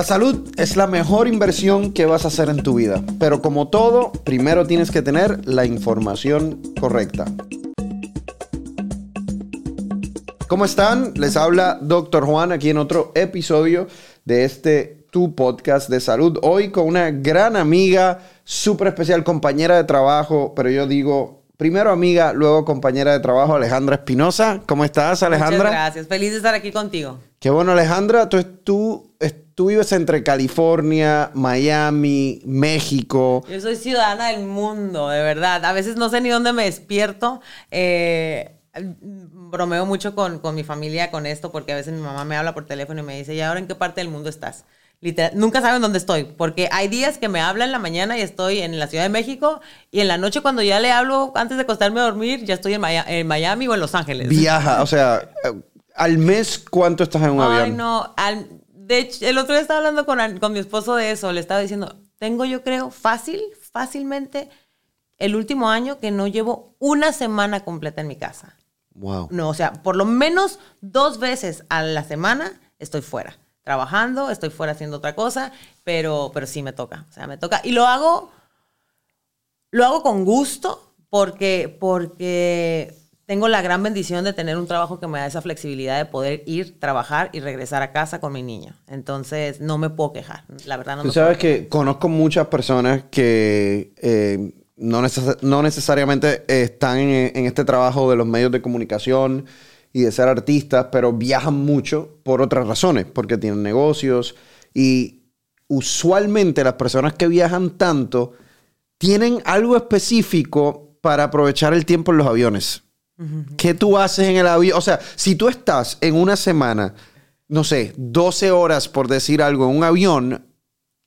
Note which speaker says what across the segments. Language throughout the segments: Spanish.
Speaker 1: La salud es la mejor inversión que vas a hacer en tu vida, pero como todo, primero tienes que tener la información correcta. ¿Cómo están? Les habla Dr. Juan aquí en otro episodio de este Tu Podcast de Salud. Hoy con una gran amiga, súper especial, compañera de trabajo, pero yo digo, primero amiga, luego compañera de trabajo, Alejandra Espinosa. ¿Cómo estás, Alejandra?
Speaker 2: Muchas gracias. Feliz de estar aquí contigo.
Speaker 1: Qué bueno, Alejandra. Tú, tú, tú vives entre California, Miami, México.
Speaker 2: Yo soy ciudadana del mundo, de verdad. A veces no sé ni dónde me despierto. Eh, bromeo mucho con, con, mi familia con esto porque a veces mi mamá me habla por teléfono y me dice, ¿y ahora en qué parte del mundo estás? Literal, nunca saben dónde estoy, porque hay días que me habla en la mañana y estoy en la Ciudad de México y en la noche cuando ya le hablo antes de acostarme a dormir, ya estoy en, en Miami o en Los Ángeles.
Speaker 1: Viaja, o sea, al mes, ¿cuánto estás en un avión?
Speaker 2: Ay, no, de hecho, el otro día estaba hablando con, con mi esposo de eso, le estaba diciendo, tengo yo creo fácil, fácilmente el último año que no llevo una semana completa en mi casa.
Speaker 1: Wow.
Speaker 2: No, o sea, por lo menos dos veces a la semana estoy fuera, trabajando, estoy fuera haciendo otra cosa, pero, pero sí me toca, o sea, me toca. Y lo hago, lo hago con gusto porque, porque tengo la gran bendición de tener un trabajo que me da esa flexibilidad de poder ir, trabajar y regresar a casa con mi niño. Entonces, no me puedo quejar, la verdad no
Speaker 1: Tú
Speaker 2: me
Speaker 1: sabes
Speaker 2: puedo
Speaker 1: que conozco muchas personas que... Eh, no, neces no, necesariamente están en, en, este trabajo de los medios de comunicación y de ser artistas, pero viajan mucho por otras razones, porque tienen negocios y usualmente las personas que viajan tanto tienen algo específico para aprovechar el tiempo en los aviones. Uh -huh. ¿Qué tú haces en el avión? O sea, si tú estás en una semana, no sé, 12 horas por decir algo en un avión,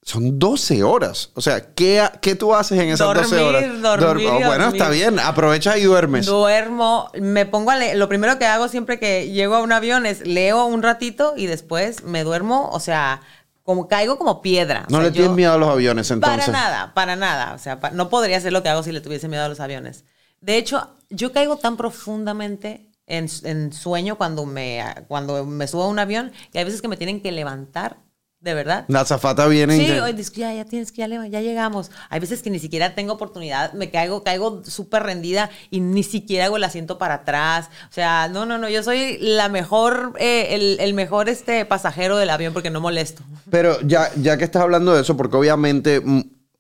Speaker 1: son 12 horas. O sea, ¿qué, qué tú haces en esas
Speaker 2: dormir,
Speaker 1: 12 horas?
Speaker 2: Dormir,
Speaker 1: oh, bueno,
Speaker 2: dormir.
Speaker 1: está bien. Aprovecha y duermes.
Speaker 2: Duermo. Me pongo a leer. Lo primero que hago siempre que llego a un avión es leo un ratito y después me duermo. O sea, como caigo como piedra.
Speaker 1: No
Speaker 2: o sea,
Speaker 1: le tienes miedo a los aviones, entonces.
Speaker 2: Para nada, para nada. O sea, pa no podría hacer lo que hago si le tuviese miedo a los aviones. De hecho, yo caigo tan profundamente en, en sueño cuando me, cuando me subo a un avión que hay veces que me tienen que levantar de verdad.
Speaker 1: La zafata viene.
Speaker 2: Sí, hoy dice, ya, ya tienes que, ya, ya, llegamos. Hay veces que ni siquiera tengo oportunidad, me caigo, caigo súper rendida y ni siquiera hago el asiento para atrás. O sea, no, no, no, yo soy la mejor, eh, el, el, mejor este pasajero del avión porque no molesto.
Speaker 1: Pero ya, ya que estás hablando de eso, porque obviamente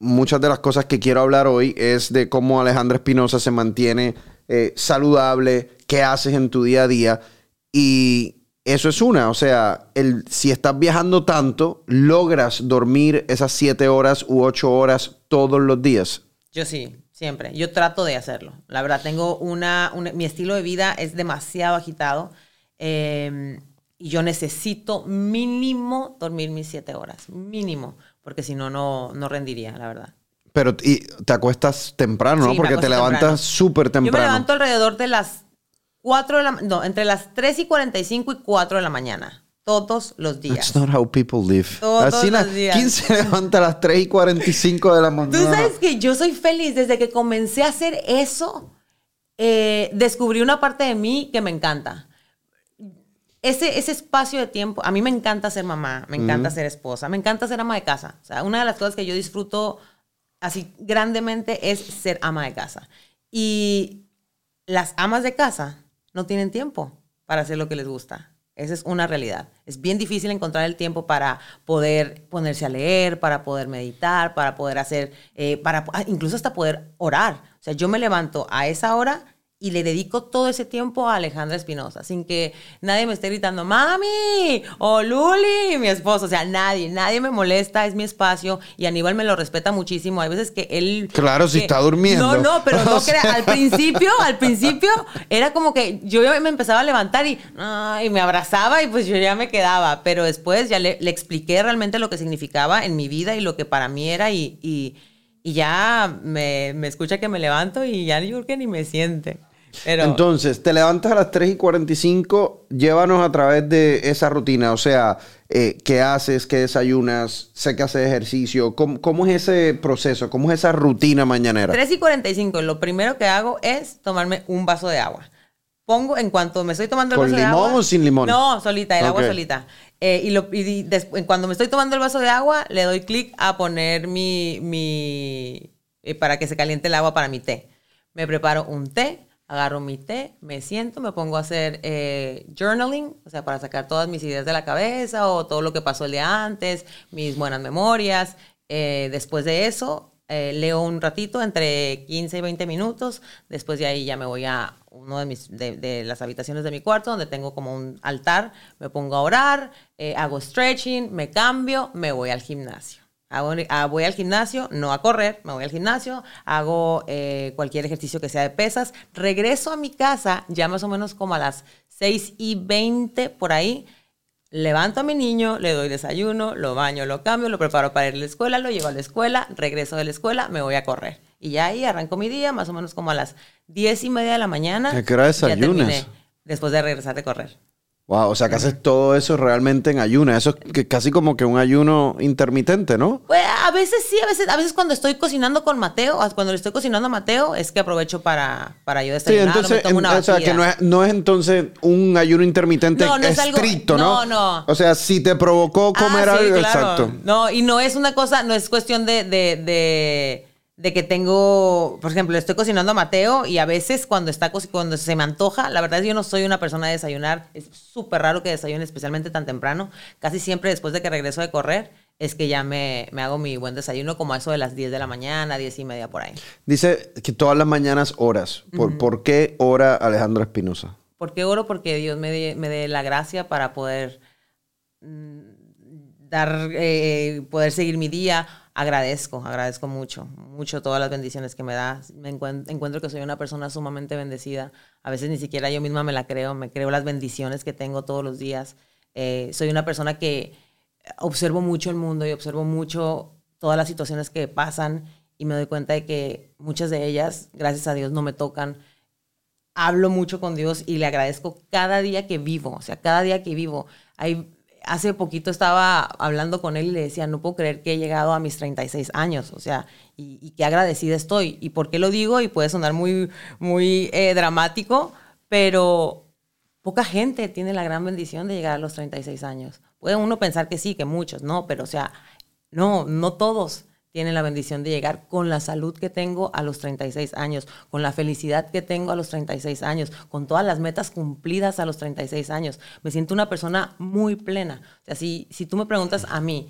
Speaker 1: muchas de las cosas que quiero hablar hoy es de cómo Alejandra Espinosa se mantiene eh, saludable, qué haces en tu día a día y eso es una, o sea, el, si estás viajando tanto, logras dormir esas siete horas u ocho horas todos los días.
Speaker 2: Yo sí, siempre. Yo trato de hacerlo. La verdad, tengo una, mi estilo de vida es demasiado agitado eh, y yo necesito mínimo dormir mis siete horas, mínimo, porque si no, no rendiría, la verdad.
Speaker 1: Pero y te acuestas temprano, ¿no?
Speaker 2: Sí,
Speaker 1: porque te levantas súper temprano.
Speaker 2: Yo me levanto alrededor de las 4 de la no, entre las 3 y 45 y 4 de la mañana. Todos los días.
Speaker 1: That's not how people live.
Speaker 2: Todos
Speaker 1: Así
Speaker 2: los días.
Speaker 1: ¿Quién se levanta a las 3 y 45 de la mañana?
Speaker 2: Tú sabes que yo soy feliz. Desde que comencé a hacer eso, eh, descubrí una parte de mí que me encanta. Ese, ese espacio de tiempo, a mí me encanta ser mamá, me encanta ser esposa, me encanta ser ama de casa. O sea, una de las cosas que yo disfruto así grandemente es ser ama de casa. Y las amas de casa no tienen tiempo para hacer lo que les gusta. Esa es una realidad. Es bien difícil encontrar el tiempo para poder ponerse a leer, para poder meditar, para poder hacer, eh, para ah, incluso hasta poder orar. O sea, yo me levanto a esa hora y le dedico todo ese tiempo a Alejandra Espinosa, sin que nadie me esté gritando, mami, o Luli, mi esposo. O sea, nadie, nadie me molesta, es mi espacio y Aníbal me lo respeta muchísimo. Hay veces que él...
Speaker 1: Claro, si está durmiendo.
Speaker 2: No, no, pero no
Speaker 1: sea.
Speaker 2: crea, al principio, al principio era como que yo me empezaba a levantar y, ay, me abrazaba y pues yo ya me quedaba, pero después ya le, le expliqué realmente lo que significaba en mi vida y lo que para mí era y, y, y ya me, me escucha que me levanto y ya yo creo que ni me siente. Pero
Speaker 1: Entonces, te levantas a las 3 y 45, llévanos a través de esa rutina, o sea, eh, ¿qué haces? ¿Qué desayunas? Sé que haces ejercicio. ¿Cómo, cómo es ese proceso? ¿Cómo es esa rutina mañanera?
Speaker 2: 3 y 45, lo primero que hago es tomarme un vaso de agua. pongo en cuanto me estoy tomando el
Speaker 1: ¿Con
Speaker 2: vaso de
Speaker 1: limón
Speaker 2: agua.
Speaker 1: o sin limón?
Speaker 2: No, solita, el agua
Speaker 1: Ok.
Speaker 2: solita. Eh, y lo, y des- cuando me estoy tomando el vaso de agua, le doy clic a poner mi, mi eh, para que se caliente el agua para mi té. Me preparo un té, agarro mi té, me siento, me pongo a hacer eh, journaling, o sea, para sacar todas mis ideas de la cabeza o todo lo que pasó el día antes, mis buenas memorias. Eh, después de eso, eh, leo un ratito, entre 15 y 20 minutos. Después de ahí ya me voy a uno de, mis, de, de las habitaciones de mi cuarto, donde tengo como un altar. Me pongo a orar, eh, hago stretching, me cambio, me voy al gimnasio. Hago- ah, voy al gimnasio, no a correr, me voy al gimnasio, hago eh, cualquier ejercicio que sea de pesas, regreso a mi casa ya más o menos como a las 6 y 20 por ahí, levanto a mi niño, le doy desayuno, lo baño, lo cambio, lo preparo para ir a la escuela, lo llevo a la escuela, regreso de la escuela, me voy a correr. Y ya ahí arranco mi día, más o menos como a las 10 y media de la mañana.
Speaker 1: ¿A qué hora
Speaker 2: ya
Speaker 1: desayunas?
Speaker 2: terminé, Después de regresar de correr.
Speaker 1: Wow, o sea que haces todo eso realmente en ayuno. Eso es que casi como que un ayuno intermitente, ¿no?
Speaker 2: Pues a veces sí, a veces, a veces cuando estoy cocinando con Mateo, o cuando le estoy cocinando a Mateo, es que aprovecho para, para yo
Speaker 1: Sí,
Speaker 2: desayunar, me
Speaker 1: entonces, en-
Speaker 2: una
Speaker 1: o sea, que no es, no es entonces un ayuno intermitente
Speaker 2: No, no es algo-
Speaker 1: ¿no?
Speaker 2: no, no.
Speaker 1: O sea, si te provocó comer
Speaker 2: Ah, sí,
Speaker 1: algo,
Speaker 2: claro.
Speaker 1: exacto.
Speaker 2: No, y no es una cosa, no es cuestión de, de, de, de que tengo, por ejemplo, le estoy cocinando a Mateo y a veces cuando está cuando se me antoja, la verdad es que yo no soy una persona de desayunar, es súper raro que desayune, especialmente tan temprano. Casi siempre después de que regreso de correr es que ya me, me hago mi buen desayuno como a eso de las 10 de la mañana, 10 y media por ahí.
Speaker 1: Dice que todas las mañanas oras. ¿Por, ¿por qué ora Alejandro Espinosa?
Speaker 2: ¿Por qué oro? Porque Dios me dé, me dé la gracia para poder mm, dar, eh, poder seguir mi día. Agradezco, agradezco mucho, mucho todas las bendiciones que me da. Me encuent- encuentro que soy una persona sumamente bendecida. A veces ni siquiera yo misma me la creo, me creo las bendiciones que tengo todos los días. Eh, soy una persona que observo mucho el mundo y observo mucho todas las situaciones que pasan y me doy cuenta de que muchas de ellas, gracias a Dios, no me tocan hablo mucho con Dios y le agradezco cada día que vivo, o sea, cada día que vivo. Hay, hace poquito estaba hablando con él y le decía, no puedo creer que he llegado a mis 36 años, o sea, y, qué agradecida estoy. ¿Y por qué lo digo? Y puede sonar muy, muy eh, dramático, pero poca gente tiene la gran bendición de llegar a los 36 años. Puede uno pensar que sí, que muchos, no, pero o sea, no, no todos tienen la bendición de llegar con la salud que tengo a los 36 años, con la felicidad que tengo a los 36 años, con todas las metas cumplidas a los 36 años. Me siento una persona muy plena. O sea, si, si tú me preguntas a mí,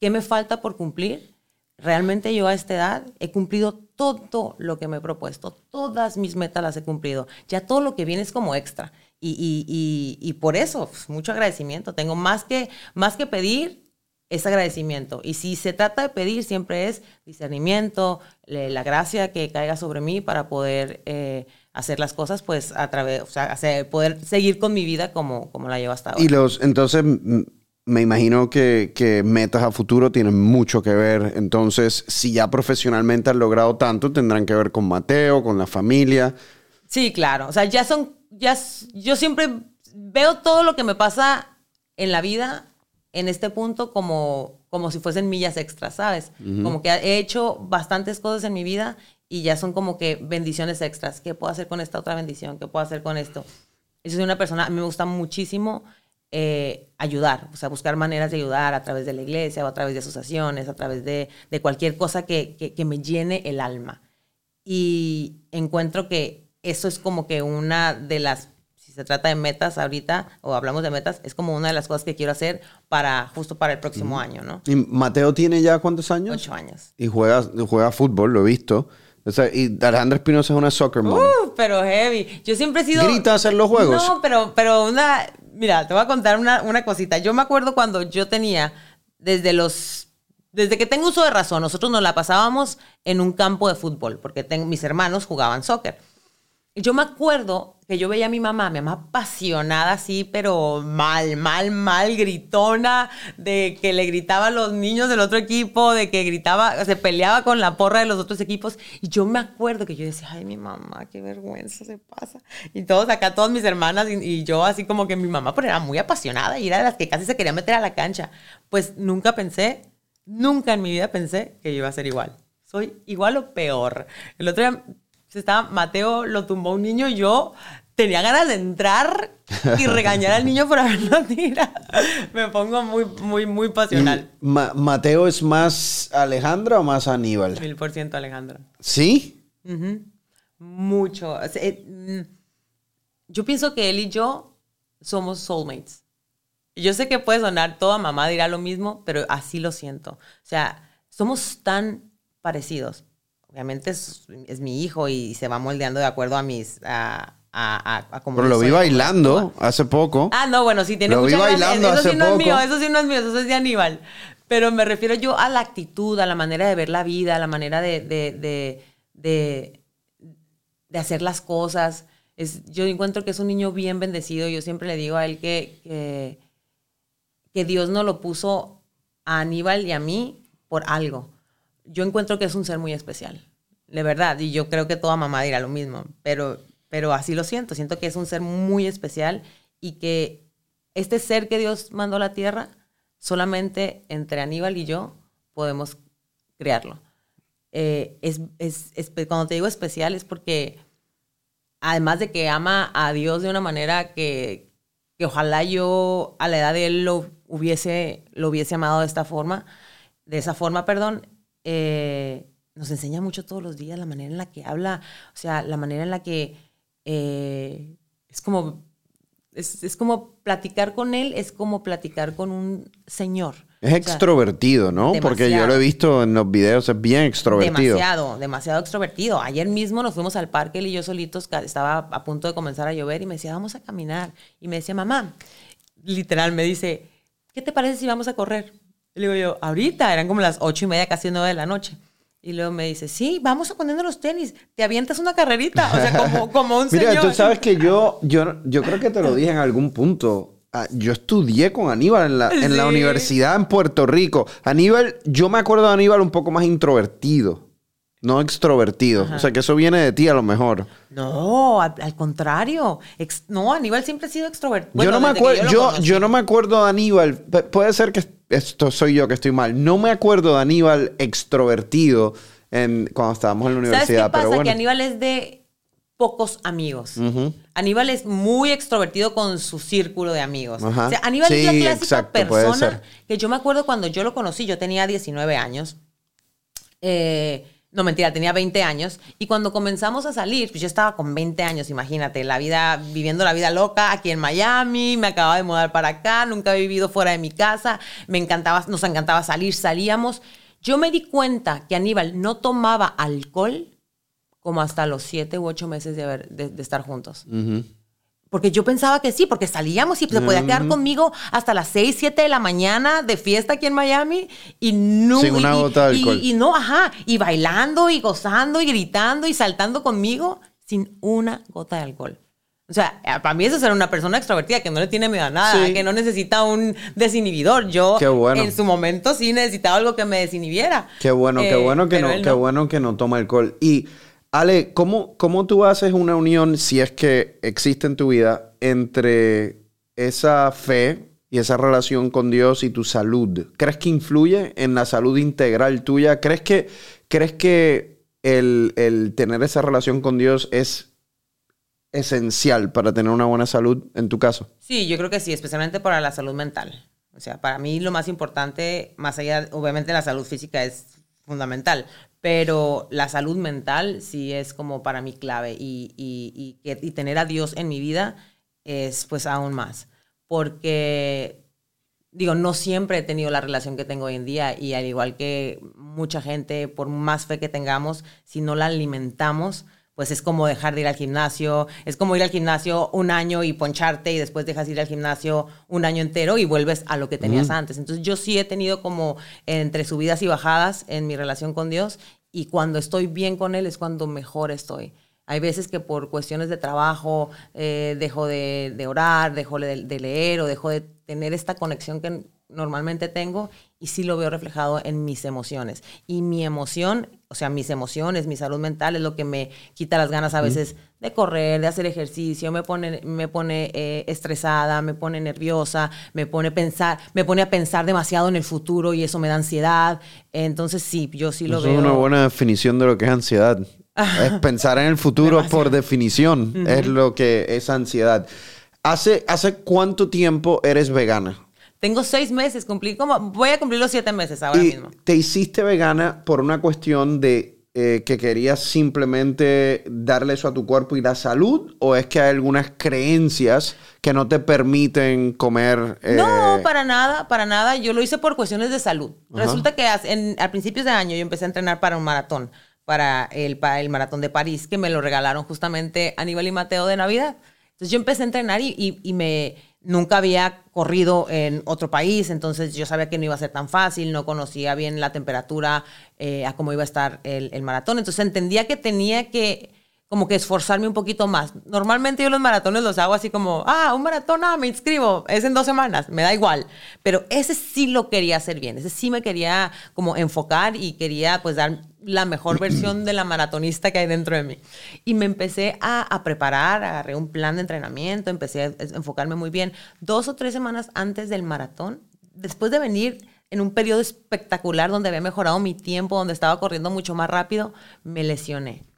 Speaker 2: ¿qué me falta por cumplir? Realmente yo a esta edad he cumplido todo lo que me he propuesto, todas mis metas las he cumplido. Ya todo lo que viene es como extra. Y, y- y- y por eso, pues, mucho agradecimiento. Tengo más que, más que pedir, es agradecimiento. Y si se trata de pedir, siempre es discernimiento, la gracia que caiga sobre mí para poder eh, hacer las cosas, pues a través, o sea, hacer- poder seguir con mi vida como, como la llevo hasta ahora.
Speaker 1: Y los, entonces, me imagino que, que metas a futuro tienen mucho que ver. Entonces, si ya profesionalmente han logrado tanto, tendrán que ver con Mateo, con la familia.
Speaker 2: Sí, claro. O sea, ya son, ya, yo siempre veo todo lo que me pasa en la vida en este punto como, como si fuesen millas extras, ¿sabes? Como que he hecho bastantes cosas en mi vida y ya son como que bendiciones extras. ¿Qué puedo hacer con esta otra bendición? ¿Qué puedo hacer con esto? Yo soy una persona, a mí me gusta muchísimo eh, ayudar, o sea, buscar maneras de ayudar a través de la iglesia o a través de asociaciones, a través de, de cualquier cosa que, que- que me llene el alma. Y encuentro que eso es como que una de las, si se trata de metas ahorita, o hablamos de metas, es como una de las cosas que quiero hacer para, justo para el próximo año, ¿no?
Speaker 1: ¿Y Mateo tiene ya cuántos años?
Speaker 2: Ocho años.
Speaker 1: Y juega, juega fútbol, lo he visto. O sea, y Alejandro Espinosa es una soccer mom.
Speaker 2: Uh, pero heavy. Yo siempre he sido.
Speaker 1: ¿Grita hacer los juegos?
Speaker 2: No, pero, pero una. Mira, te voy a contar una, una cosita. Yo me acuerdo cuando yo tenía, desde los. Desde que tengo uso de razón, nosotros nos la pasábamos en un campo de fútbol, porque tengo, mis hermanos jugaban soccer. Yo me acuerdo que yo veía a mi mamá, mi mamá apasionada así, pero mal, mal, mal, gritona, de que le gritaba a los niños del otro equipo, de que gritaba, se peleaba con la porra de los otros equipos. Y yo me acuerdo que yo decía, ay, mi mamá, qué vergüenza se pasa. Y todos acá, todas mis hermanas y, y yo así como que mi mamá, pero era muy apasionada y era de las que casi se quería meter a la cancha. Pues nunca pensé, nunca en mi vida pensé que yo iba a ser igual. Soy igual o peor. El otro día estaba, Mateo lo tumbó un niño y yo tenía ganas de entrar y regañar al niño por haberlo tirado. Me pongo muy, muy, muy pasional.
Speaker 1: ¿Mateo es más Alejandra o más Aníbal?
Speaker 2: Mil por ciento Alejandra.
Speaker 1: ¿Sí?
Speaker 2: Mucho. Eh, mm, yo pienso que él y yo somos soulmates. Yo sé que puede sonar, toda mamá dirá lo mismo, pero así lo siento. O sea, somos tan parecidos. Obviamente es, mi hijo y se va moldeando de acuerdo a mis... A, a,
Speaker 1: Pero lo vi bailando hace poco.
Speaker 2: Ah, no, bueno, sí, tiene
Speaker 1: lo vi bailando
Speaker 2: eso,
Speaker 1: hace
Speaker 2: sí no
Speaker 1: poco.
Speaker 2: es mío, eso sí no es mío, eso es de Aníbal. Pero me refiero yo a la actitud, a la manera de ver la vida, a la manera de, de, de, de hacer las cosas. Es, yo encuentro que es un niño bien bendecido. Yo siempre le digo a él que, que, que Dios no lo puso a Aníbal y a mí por algo yo encuentro que es un ser muy especial, de verdad, y yo creo que toda mamá dirá lo mismo, pero, pero así lo siento, siento que es un ser muy especial y que este ser que Dios mandó a la tierra, solamente entre Aníbal y yo podemos crearlo. Eh, es, es, cuando te digo especial es porque además de que ama a Dios de una manera que, que ojalá yo a la edad de él lo hubiese, lo hubiese amado de esta forma, de esa forma, perdón, eh, nos enseña mucho todos los días la manera en la que habla, o sea, la manera en la que eh, es como es, como platicar con él, es como platicar con un señor.
Speaker 1: Es extrovertido, ¿no? Porque yo lo he visto en los videos, es bien extrovertido.
Speaker 2: Demasiado, demasiado extrovertido. Ayer mismo nos fuimos al parque, él y yo solitos, estaba a punto de comenzar a llover y me decía, vamos a caminar. Y me decía, mamá, literal, me dice, ¿qué te parece si vamos a correr? Y le digo yo, ahorita, eran como las ocho y media, casi nueve de la noche. Y luego me dice, sí, vamos a ponernos los tenis, te avientas una carrerita, o sea, como, como un señor.
Speaker 1: Mira, tú sabes que yo, yo, yo creo que te lo dije en algún punto. Ah, yo estudié con Aníbal en la, en la universidad en Puerto Rico. Aníbal, yo me acuerdo de Aníbal un poco más introvertido. No extrovertido. O sea, que eso viene de ti a lo mejor.
Speaker 2: No, al, contrario. no, Aníbal siempre ha sido extrovertido.
Speaker 1: yo, no me acuerdo, yo, yo, no me acuerdo de Aníbal. puede ser que esto soy yo que estoy mal. No me acuerdo de Aníbal extrovertido en, cuando estábamos en la universidad.
Speaker 2: ¿Sabes qué
Speaker 1: pasa?
Speaker 2: Que Aníbal es de pocos amigos. Aníbal es muy extrovertido con su círculo de amigos. O sea, Aníbal es la clásica persona que yo me acuerdo cuando yo lo conocí, yo tenía 19 años. Eh, no, mentira, tenía 20 años. Y cuando comenzamos a salir, pues yo estaba con 20 años, imagínate, la vida, viviendo la vida loca aquí en Miami, me acababa de mudar para acá, nunca he vivido fuera de mi casa, me encantaba, nos encantaba salir, salíamos. Yo me di cuenta que Aníbal no tomaba alcohol como hasta los 7 u 8 meses de, de, estar juntos. Porque yo pensaba que sí, porque salíamos y se podía quedar conmigo hasta las 6, 7 de la mañana de fiesta aquí en Miami y no.
Speaker 1: Sin una gota de alcohol.
Speaker 2: Y, no, ajá. Y bailando y gozando y gritando y saltando conmigo sin una gota de alcohol. O sea, eh, para mí eso es ser una persona extrovertida que no le tiene miedo a nada, que no necesita un desinhibidor. Yo en su momento sí necesitaba algo que me desinhibiera.
Speaker 1: Qué bueno, qué eh, bueno que no, qué bueno que no toma alcohol. Y Ale, ¿cómo, ¿cómo tú haces una unión, si es que existe en tu vida, entre esa fe y esa relación con Dios y tu salud? ¿Crees que influye en la salud integral tuya? ¿Crees que, crees que el, el tener esa relación con Dios es esencial para tener una buena salud en tu caso?
Speaker 2: Sí, yo creo que sí, especialmente para la salud mental. O sea, para mí lo más importante, más allá, obviamente la salud física es fundamental, pero la salud mental sí es como para mí clave y, y, y, tener a Dios en mi vida es pues aún más, porque digo, no siempre he tenido la relación que tengo hoy en día y al igual que mucha gente, por más fe que tengamos, si no la alimentamos, pues es como dejar de ir al gimnasio, es como ir al gimnasio un año y poncharte y después dejas ir al gimnasio un año entero y vuelves a lo que tenías antes. Entonces yo sí he tenido como entre subidas y bajadas en mi relación con Dios y cuando estoy bien con Él es cuando mejor estoy. Hay veces que por cuestiones de trabajo eh, dejo de, orar, dejo de, de leer o dejo de tener esta conexión que normalmente tengo y sí lo veo reflejado en mis emociones. Y mi emoción, o sea, mis emociones, mi salud mental es lo que me quita las ganas a veces de correr, de hacer ejercicio, me pone, me pone eh, estresada, me pone nerviosa, me pone, pensar, me pone a pensar demasiado en el futuro y eso me da ansiedad. Entonces sí, yo sí lo veo.
Speaker 1: Es una buena definición de lo que es ansiedad. Es pensar en el futuro por definición. Es lo que es ansiedad. ¿Hace, ¿Hace cuánto tiempo eres vegana?
Speaker 2: Tengo seis meses, cumplí como, voy a cumplir los siete meses ahora
Speaker 1: ¿Y
Speaker 2: mismo.
Speaker 1: te hiciste vegana por una cuestión de eh, que querías simplemente darle eso a tu cuerpo y la salud? ¿O es que hay algunas creencias que no te permiten comer? eh,
Speaker 2: No, para nada, para nada. Yo lo hice por cuestiones de salud.
Speaker 1: Ajá.
Speaker 2: Resulta que en- a principios de año yo empecé a entrenar para un maratón, para el, para el maratón de París, que me lo regalaron justamente Aníbal y Mateo de Navidad. Entonces yo empecé a entrenar y, y- y me nunca había corrido en otro país, entonces yo sabía que no iba a ser tan fácil, no conocía bien la temperatura, eh, a cómo iba a estar el, el maratón. Entonces entendía que tenía que como que esforzarme un poquito más. Normalmente yo los maratones los hago así como, ah, un maratón, ah, me inscribo, es en dos semanas, me da igual. Pero ese sí lo quería hacer bien, ese sí me quería como enfocar y quería pues dar la mejor versión de la maratonista que hay dentro de mí. Y me empecé a, preparar, agarré un plan de entrenamiento, empecé a enfocarme muy bien. Dos o tres semanas antes del maratón, después de venir en un periodo espectacular donde había mejorado mi tiempo, donde estaba corriendo mucho más rápido, me lesioné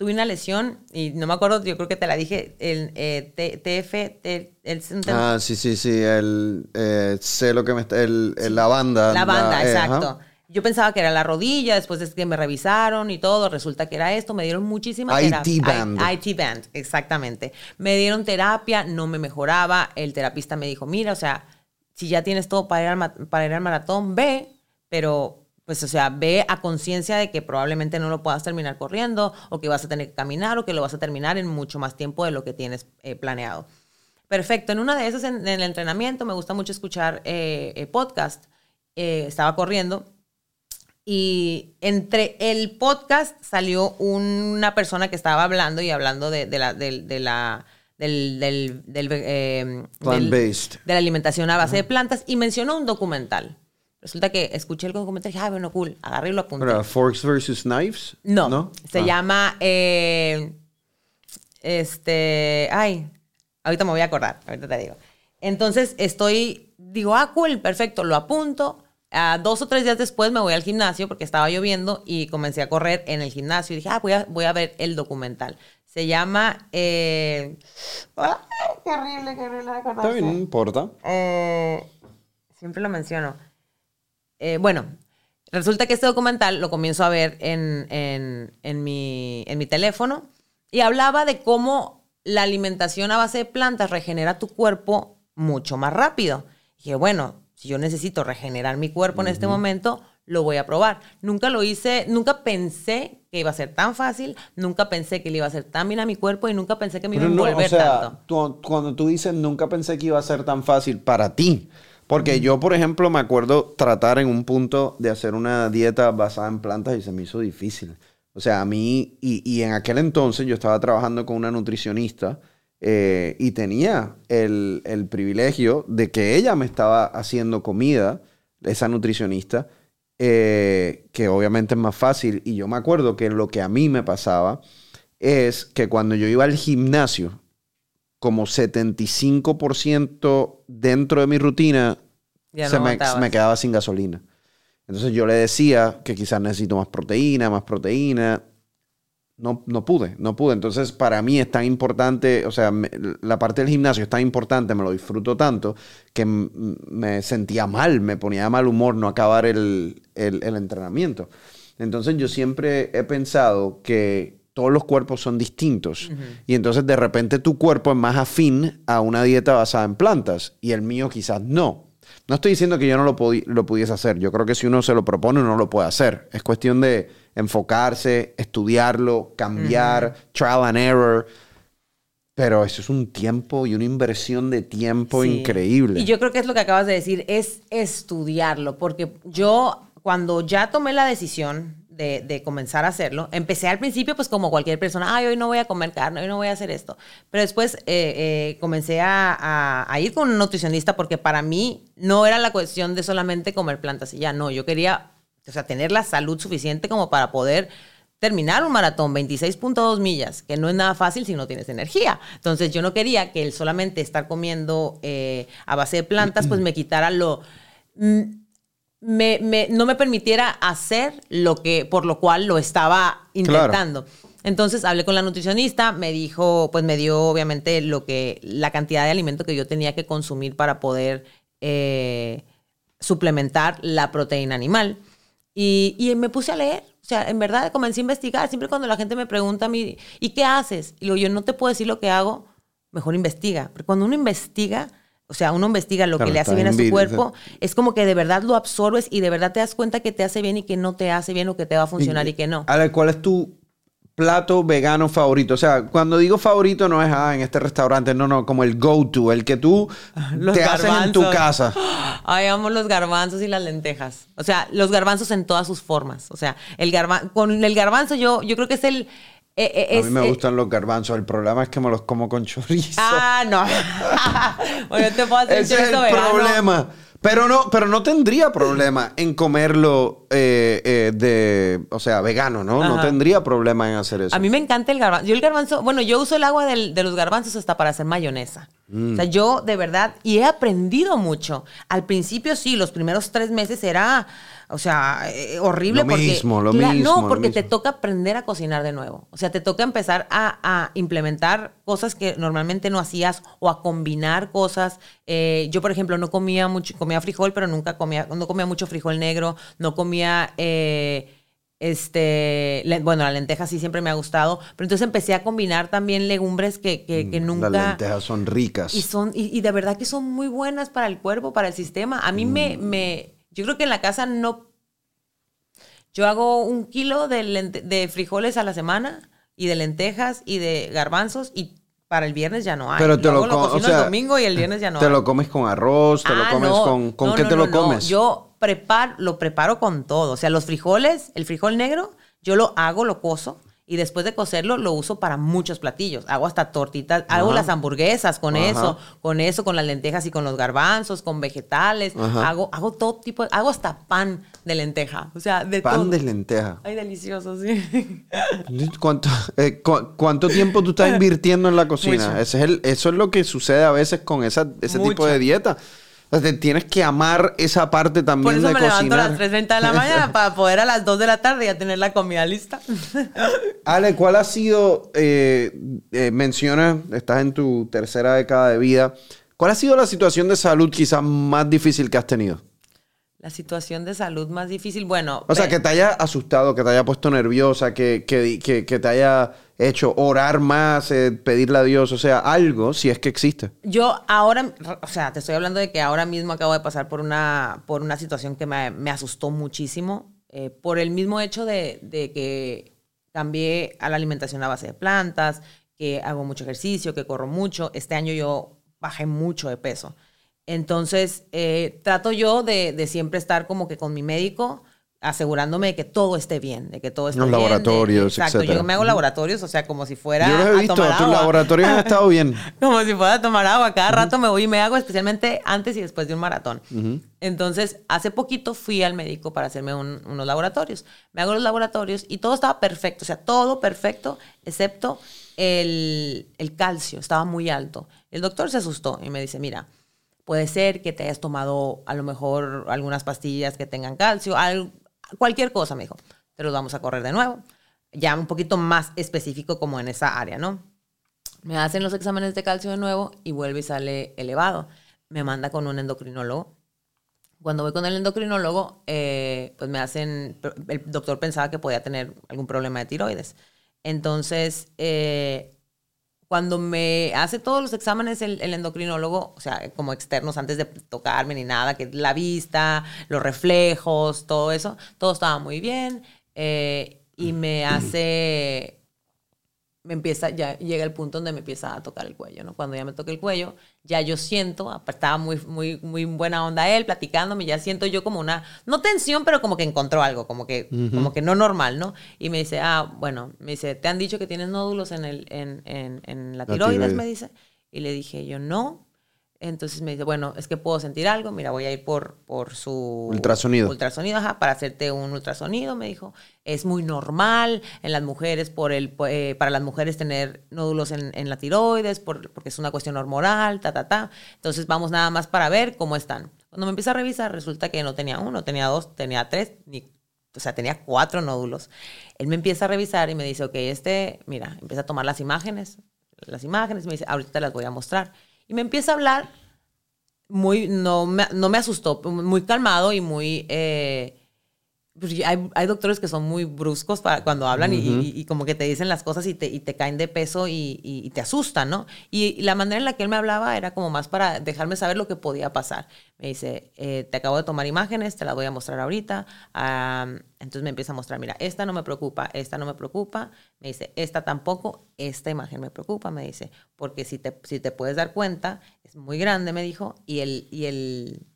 Speaker 2: tuve una lesión y no me acuerdo, yo creo que te la dije, el eh, TF, el, es
Speaker 1: Ah, sí, sí, sí. El, eh, sé lo que me está. El, el- la banda.
Speaker 2: la banda,
Speaker 1: eh,
Speaker 2: exacto. Yo pensaba que era la rodilla, después de que me revisaron y todo, resulta que era esto, me dieron muchísima
Speaker 1: IT band.
Speaker 2: I- IT band, exactamente. Me dieron terapia, no me mejoraba, el terapista me dijo, mira, o sea, si ya tienes todo para ir al, para ir al maratón, ve, pero pues, o sea, ve a conciencia de que probablemente no lo puedas terminar corriendo o que vas a tener que caminar o que lo vas a terminar en mucho más tiempo de lo que tienes eh, planeado. Perfecto. En una de esas, en, en el entrenamiento, me gusta mucho escuchar eh, podcast. Eh, estaba corriendo y entre el podcast salió una persona que estaba hablando y hablando de, de la, del- de la, del, del, del, eh, del- de la alimentación a base de plantas y mencionó un documental. Resulta que escuché el documental y dije, ah, bueno, cool, agarré y lo apunté.
Speaker 1: Pero, Forks versus Knives.
Speaker 2: No, se
Speaker 1: Ah.
Speaker 2: llama, eh, este, ay, ahorita me voy a acordar, ahorita te digo. Entonces estoy, digo, ah, cool, perfecto, lo apunto. Ah, dos o tres días después me voy al gimnasio porque estaba lloviendo y comencé a correr en el gimnasio y dije, ah, voy a, voy a ver el documental. Se llama, eh, ay, qué horrible, qué horrible
Speaker 1: Está bien, no importa.
Speaker 2: Eh, siempre lo menciono. Eh, bueno, resulta que este documental lo comienzo a ver en, en- en mi, en mi teléfono y hablaba de cómo la alimentación a base de plantas regenera tu cuerpo mucho más rápido. Y dije, bueno, si yo necesito regenerar mi cuerpo en este momento, lo voy a probar. Nunca lo hice, nunca pensé que iba a ser tan fácil, nunca pensé que le iba a hacer tan bien a mi cuerpo y nunca pensé que me iba a
Speaker 1: no,
Speaker 2: envolver
Speaker 1: o sea,
Speaker 2: tanto.
Speaker 1: tú- cuando tú dices nunca pensé que iba a ser tan fácil para ti. Porque yo, por ejemplo, me acuerdo tratar en un punto de hacer una dieta basada en plantas y se me hizo difícil. O sea, a mí, y, en aquel entonces yo estaba trabajando con una nutricionista eh, y tenía el, el privilegio de que ella me estaba haciendo comida, esa nutricionista, eh, que obviamente es más fácil. Y yo me acuerdo que lo que a mí me pasaba es que cuando yo iba al gimnasio, como 75% dentro de mi rutina
Speaker 2: Ya no
Speaker 1: se me, me quedaba sin gasolina. Entonces yo le decía que quizás necesito más proteína, más proteína. No, no pude, no pude. Entonces para mí es tan importante, o sea, me- la parte del gimnasio es tan importante, me lo disfruto tanto, que me sentía mal, me ponía de mal humor no acabar el, el- el entrenamiento. Entonces yo siempre he pensado que todos los cuerpos son distintos y entonces de repente tu cuerpo es más afín a una dieta basada en plantas y el mío quizás no. No estoy diciendo que yo no lo, lo pudiese hacer. Yo creo que si uno se lo propone, uno lo puede hacer. Es cuestión de enfocarse, estudiarlo, cambiar, trial and error. Pero eso es un tiempo y una inversión de tiempo
Speaker 2: Sí.
Speaker 1: increíble.
Speaker 2: Y yo creo que es lo que acabas de decir, es estudiarlo, porque yo cuando ya tomé la decisión de, comenzar a hacerlo, empecé al principio pues como cualquier persona, ay, hoy no voy a comer carne, hoy no voy a hacer esto. Pero después eh, eh, comencé a ir con un nutricionista porque para mí no era la cuestión de solamente comer plantas y ya, no, yo quería, o sea, tener la salud suficiente como para poder terminar un maratón, 26.2 millas, que no es nada fácil si no tienes energía. Entonces yo no quería que el solamente estar comiendo eh, a base de plantas, pues me quitara lo... mm, Me, me- no me permitiera hacer lo que, por lo cual lo estaba intentando. Entonces hablé con la nutricionista, me dijo, pues me dio obviamente lo que, la cantidad de alimento que yo tenía que consumir para poder eh, suplementar la proteína animal. Y, y, me puse a leer. O sea, en verdad comencé a investigar. Siempre cuando la gente me pregunta a mí, ¿y qué haces? Y yo no te puedo decir lo que hago, mejor investiga. Porque cuando uno investiga, o sea, uno investiga lo que le hace bien a su cuerpo, es como que de verdad lo absorbes y de verdad te das cuenta que te hace bien y que no te hace bien o que te va a funcionar y, que no.
Speaker 1: A ver, ¿cuál es tu plato vegano favorito? O sea, cuando digo favorito no es ah, en este restaurante, no, no, como el go-to, el que tú te haces en tu casa.
Speaker 2: Ay, amo los garbanzos y las lentejas. O sea, los garbanzos en todas sus formas. O sea, el con el garbanzo yo, yo creo que es el...
Speaker 1: Eh, eh, a mí me eh, gustan los garbanzos. El problema es que me los como con chorizo.
Speaker 2: Ah, no. bueno, te puedo hacer
Speaker 1: Ese es el problema. Pero no, pero no tendría problema en comerlo de, o sea, vegano, ¿no? No tendría problema en hacer eso.
Speaker 2: A mí me encanta el garbanzo. Yo el garbanzo, bueno, yo uso el agua de los garbanzos hasta para hacer mayonesa. O sea, mm. yo de verdad, y he aprendido mucho. Al principio sí, los primeros tres meses era o sea, eh, horrible.
Speaker 1: Lo porque, mismo, lo mismo.
Speaker 2: No, porque te toca aprender a cocinar de nuevo. O sea, te toca empezar a, implementar cosas que normalmente no hacías o a combinar cosas. Eh, yo, por ejemplo, no comía mucho, comía frijol, pero nunca comía, no comía mucho frijol negro, no comía... Eh, este, bueno, la lenteja sí siempre me ha gustado, pero entonces empecé a combinar también legumbres que, que, mm, nunca...
Speaker 1: Las lentejas son ricas.
Speaker 2: Y, son, y, de verdad que son muy buenas para el cuerpo, para el sistema. A mí me, mm. me, yo creo que en la casa no... Yo hago un kilo de, frijoles a la semana y de lentejas y de garbanzos y para el viernes ya no hay.
Speaker 1: Pero te lo,
Speaker 2: comes el domingo y el viernes ya no
Speaker 1: ¿Te lo comes con arroz? ¿Te lo ah, comes con... ¿Con qué te lo comes?
Speaker 2: Yo preparo, lo preparo con todo. O sea, los frijoles, el frijol negro, yo lo hago, lo cozo y después de cocerlo lo uso para muchos platillos. Hago hasta tortitas, hago las hamburguesas con eso, con eso, con las lentejas y con los garbanzos, con vegetales. Hago, hago todo tipo, hago hasta pan de lenteja. O sea, de
Speaker 1: pan de lenteja.
Speaker 2: Ay, delicioso, sí.
Speaker 1: ¿Cuánto, eh, ¿Cuánto tiempo tú estás invirtiendo en la cocina? Ese es el, eso es lo que sucede a veces con esa, ese tipo de dieta tienes que amar esa parte también de cocinar. Por eso me levanto a
Speaker 2: las 3.30 de la mañana para poder a las 2 de la tarde ya tener la comida lista.
Speaker 1: Ale, ¿cuál ha sido, eh, eh, mencionas, estás en tu tercera década de vida, ¿cuál ha sido la situación de salud quizás más difícil que has tenido?
Speaker 2: La situación de salud más difícil, bueno...
Speaker 1: O sea, que te haya asustado, que te haya puesto nerviosa, que, que, que, te haya hecho orar más, eh, pedirle a Dios, o sea, algo, si es que existe.
Speaker 2: Yo ahora, o sea, te estoy hablando de que ahora mismo acabo de pasar por una, por una situación que me, me asustó muchísimo, eh, por el mismo hecho de, de que cambié a la alimentación a base de plantas, que hago mucho ejercicio, que corro mucho. Este año yo bajé mucho de peso. Entonces, eh, trato yo de, siempre estar como que con mi médico, asegurándome de que todo esté bien, de que todo esté
Speaker 1: Los
Speaker 2: bien.
Speaker 1: laboratorios,
Speaker 2: Exacto, yo me hago laboratorios, o sea, como si fuera
Speaker 1: Yo he visto, tus laboratorios han estado bien.
Speaker 2: como si fuera a tomar agua. Cada rato me voy y me hago, especialmente antes y después de un maratón. Entonces, hace poquito fui al médico para hacerme unos laboratorios. Me hago los laboratorios y todo estaba perfecto, o sea, todo perfecto, excepto el, el calcio, estaba muy alto. El doctor se asustó y me dice, mira, Puede ser que te hayas tomado a lo mejor algunas pastillas que tengan calcio, cualquier cosa, me dijo. Te los vamos a correr de nuevo. Ya un poquito más específico como en esa área, ¿no? Me hacen los exámenes de calcio de nuevo y vuelve y sale elevado. Me manda con un endocrinólogo. Cuando voy con el endocrinólogo, eh, pues me hacen, el doctor pensaba que podía tener algún problema de tiroides. Entonces, eh, cuando me hace todos los exámenes el, endocrinólogo, o sea, como externos antes de tocarme ni nada, que la vista, los reflejos, todo eso, todo estaba muy bien. Eh, y me hace me empieza, ya llega el punto donde me empieza a tocar el cuello, ¿no? Cuando ya me toca el cuello, ya yo siento, estaba muy, muy, muy buena onda él, platicándome, ya siento yo como una, no tensión, pero como que encontró algo, como que, como que no normal, ¿no? Y me dice, ah, bueno, me dice, ¿te han dicho que tienes nódulos en, el, en, en, en la, tiroides, Me dice. Y le dije, yo no. Entonces me dice, bueno, es que puedo sentir algo, mira, voy a ir por, por su...
Speaker 1: Ultrasonido.
Speaker 2: Ultrasonido, ajá, para hacerte un ultrasonido, me dijo. Es muy normal en las mujeres, por el, eh, para las mujeres tener nódulos en, en la tiroides, por, porque es una cuestión hormonal, ta, ta, ta. Entonces vamos nada más para ver cómo están. Cuando me empieza a revisar, resulta que no tenía uno, tenía dos, tenía tres, ni o sea, tenía cuatro nódulos. Él me empieza a revisar y me dice, ok, este, mira, empieza a tomar las imágenes, las imágenes, me dice, ahorita te las voy a mostrar. Y me empieza a hablar muy, no me, no me asustó, muy calmado y muy... Eh, pues, hay, doctores que son muy bruscos para, cuando hablan y, como que te dicen las cosas y te, y te caen de peso y, te asustan, ¿no? Y, la manera en la que él me hablaba era como más para dejarme saber lo que podía pasar. Me dice, eh, te acabo de tomar imágenes, te las voy a mostrar ahorita. entonces me empieza a mostrar, mira, esta no me preocupa, esta no me preocupa. Me dice, esta tampoco, esta imagen me preocupa, me dice, porque si te, si te puedes dar cuenta, es muy grande, me dijo, y el... Y el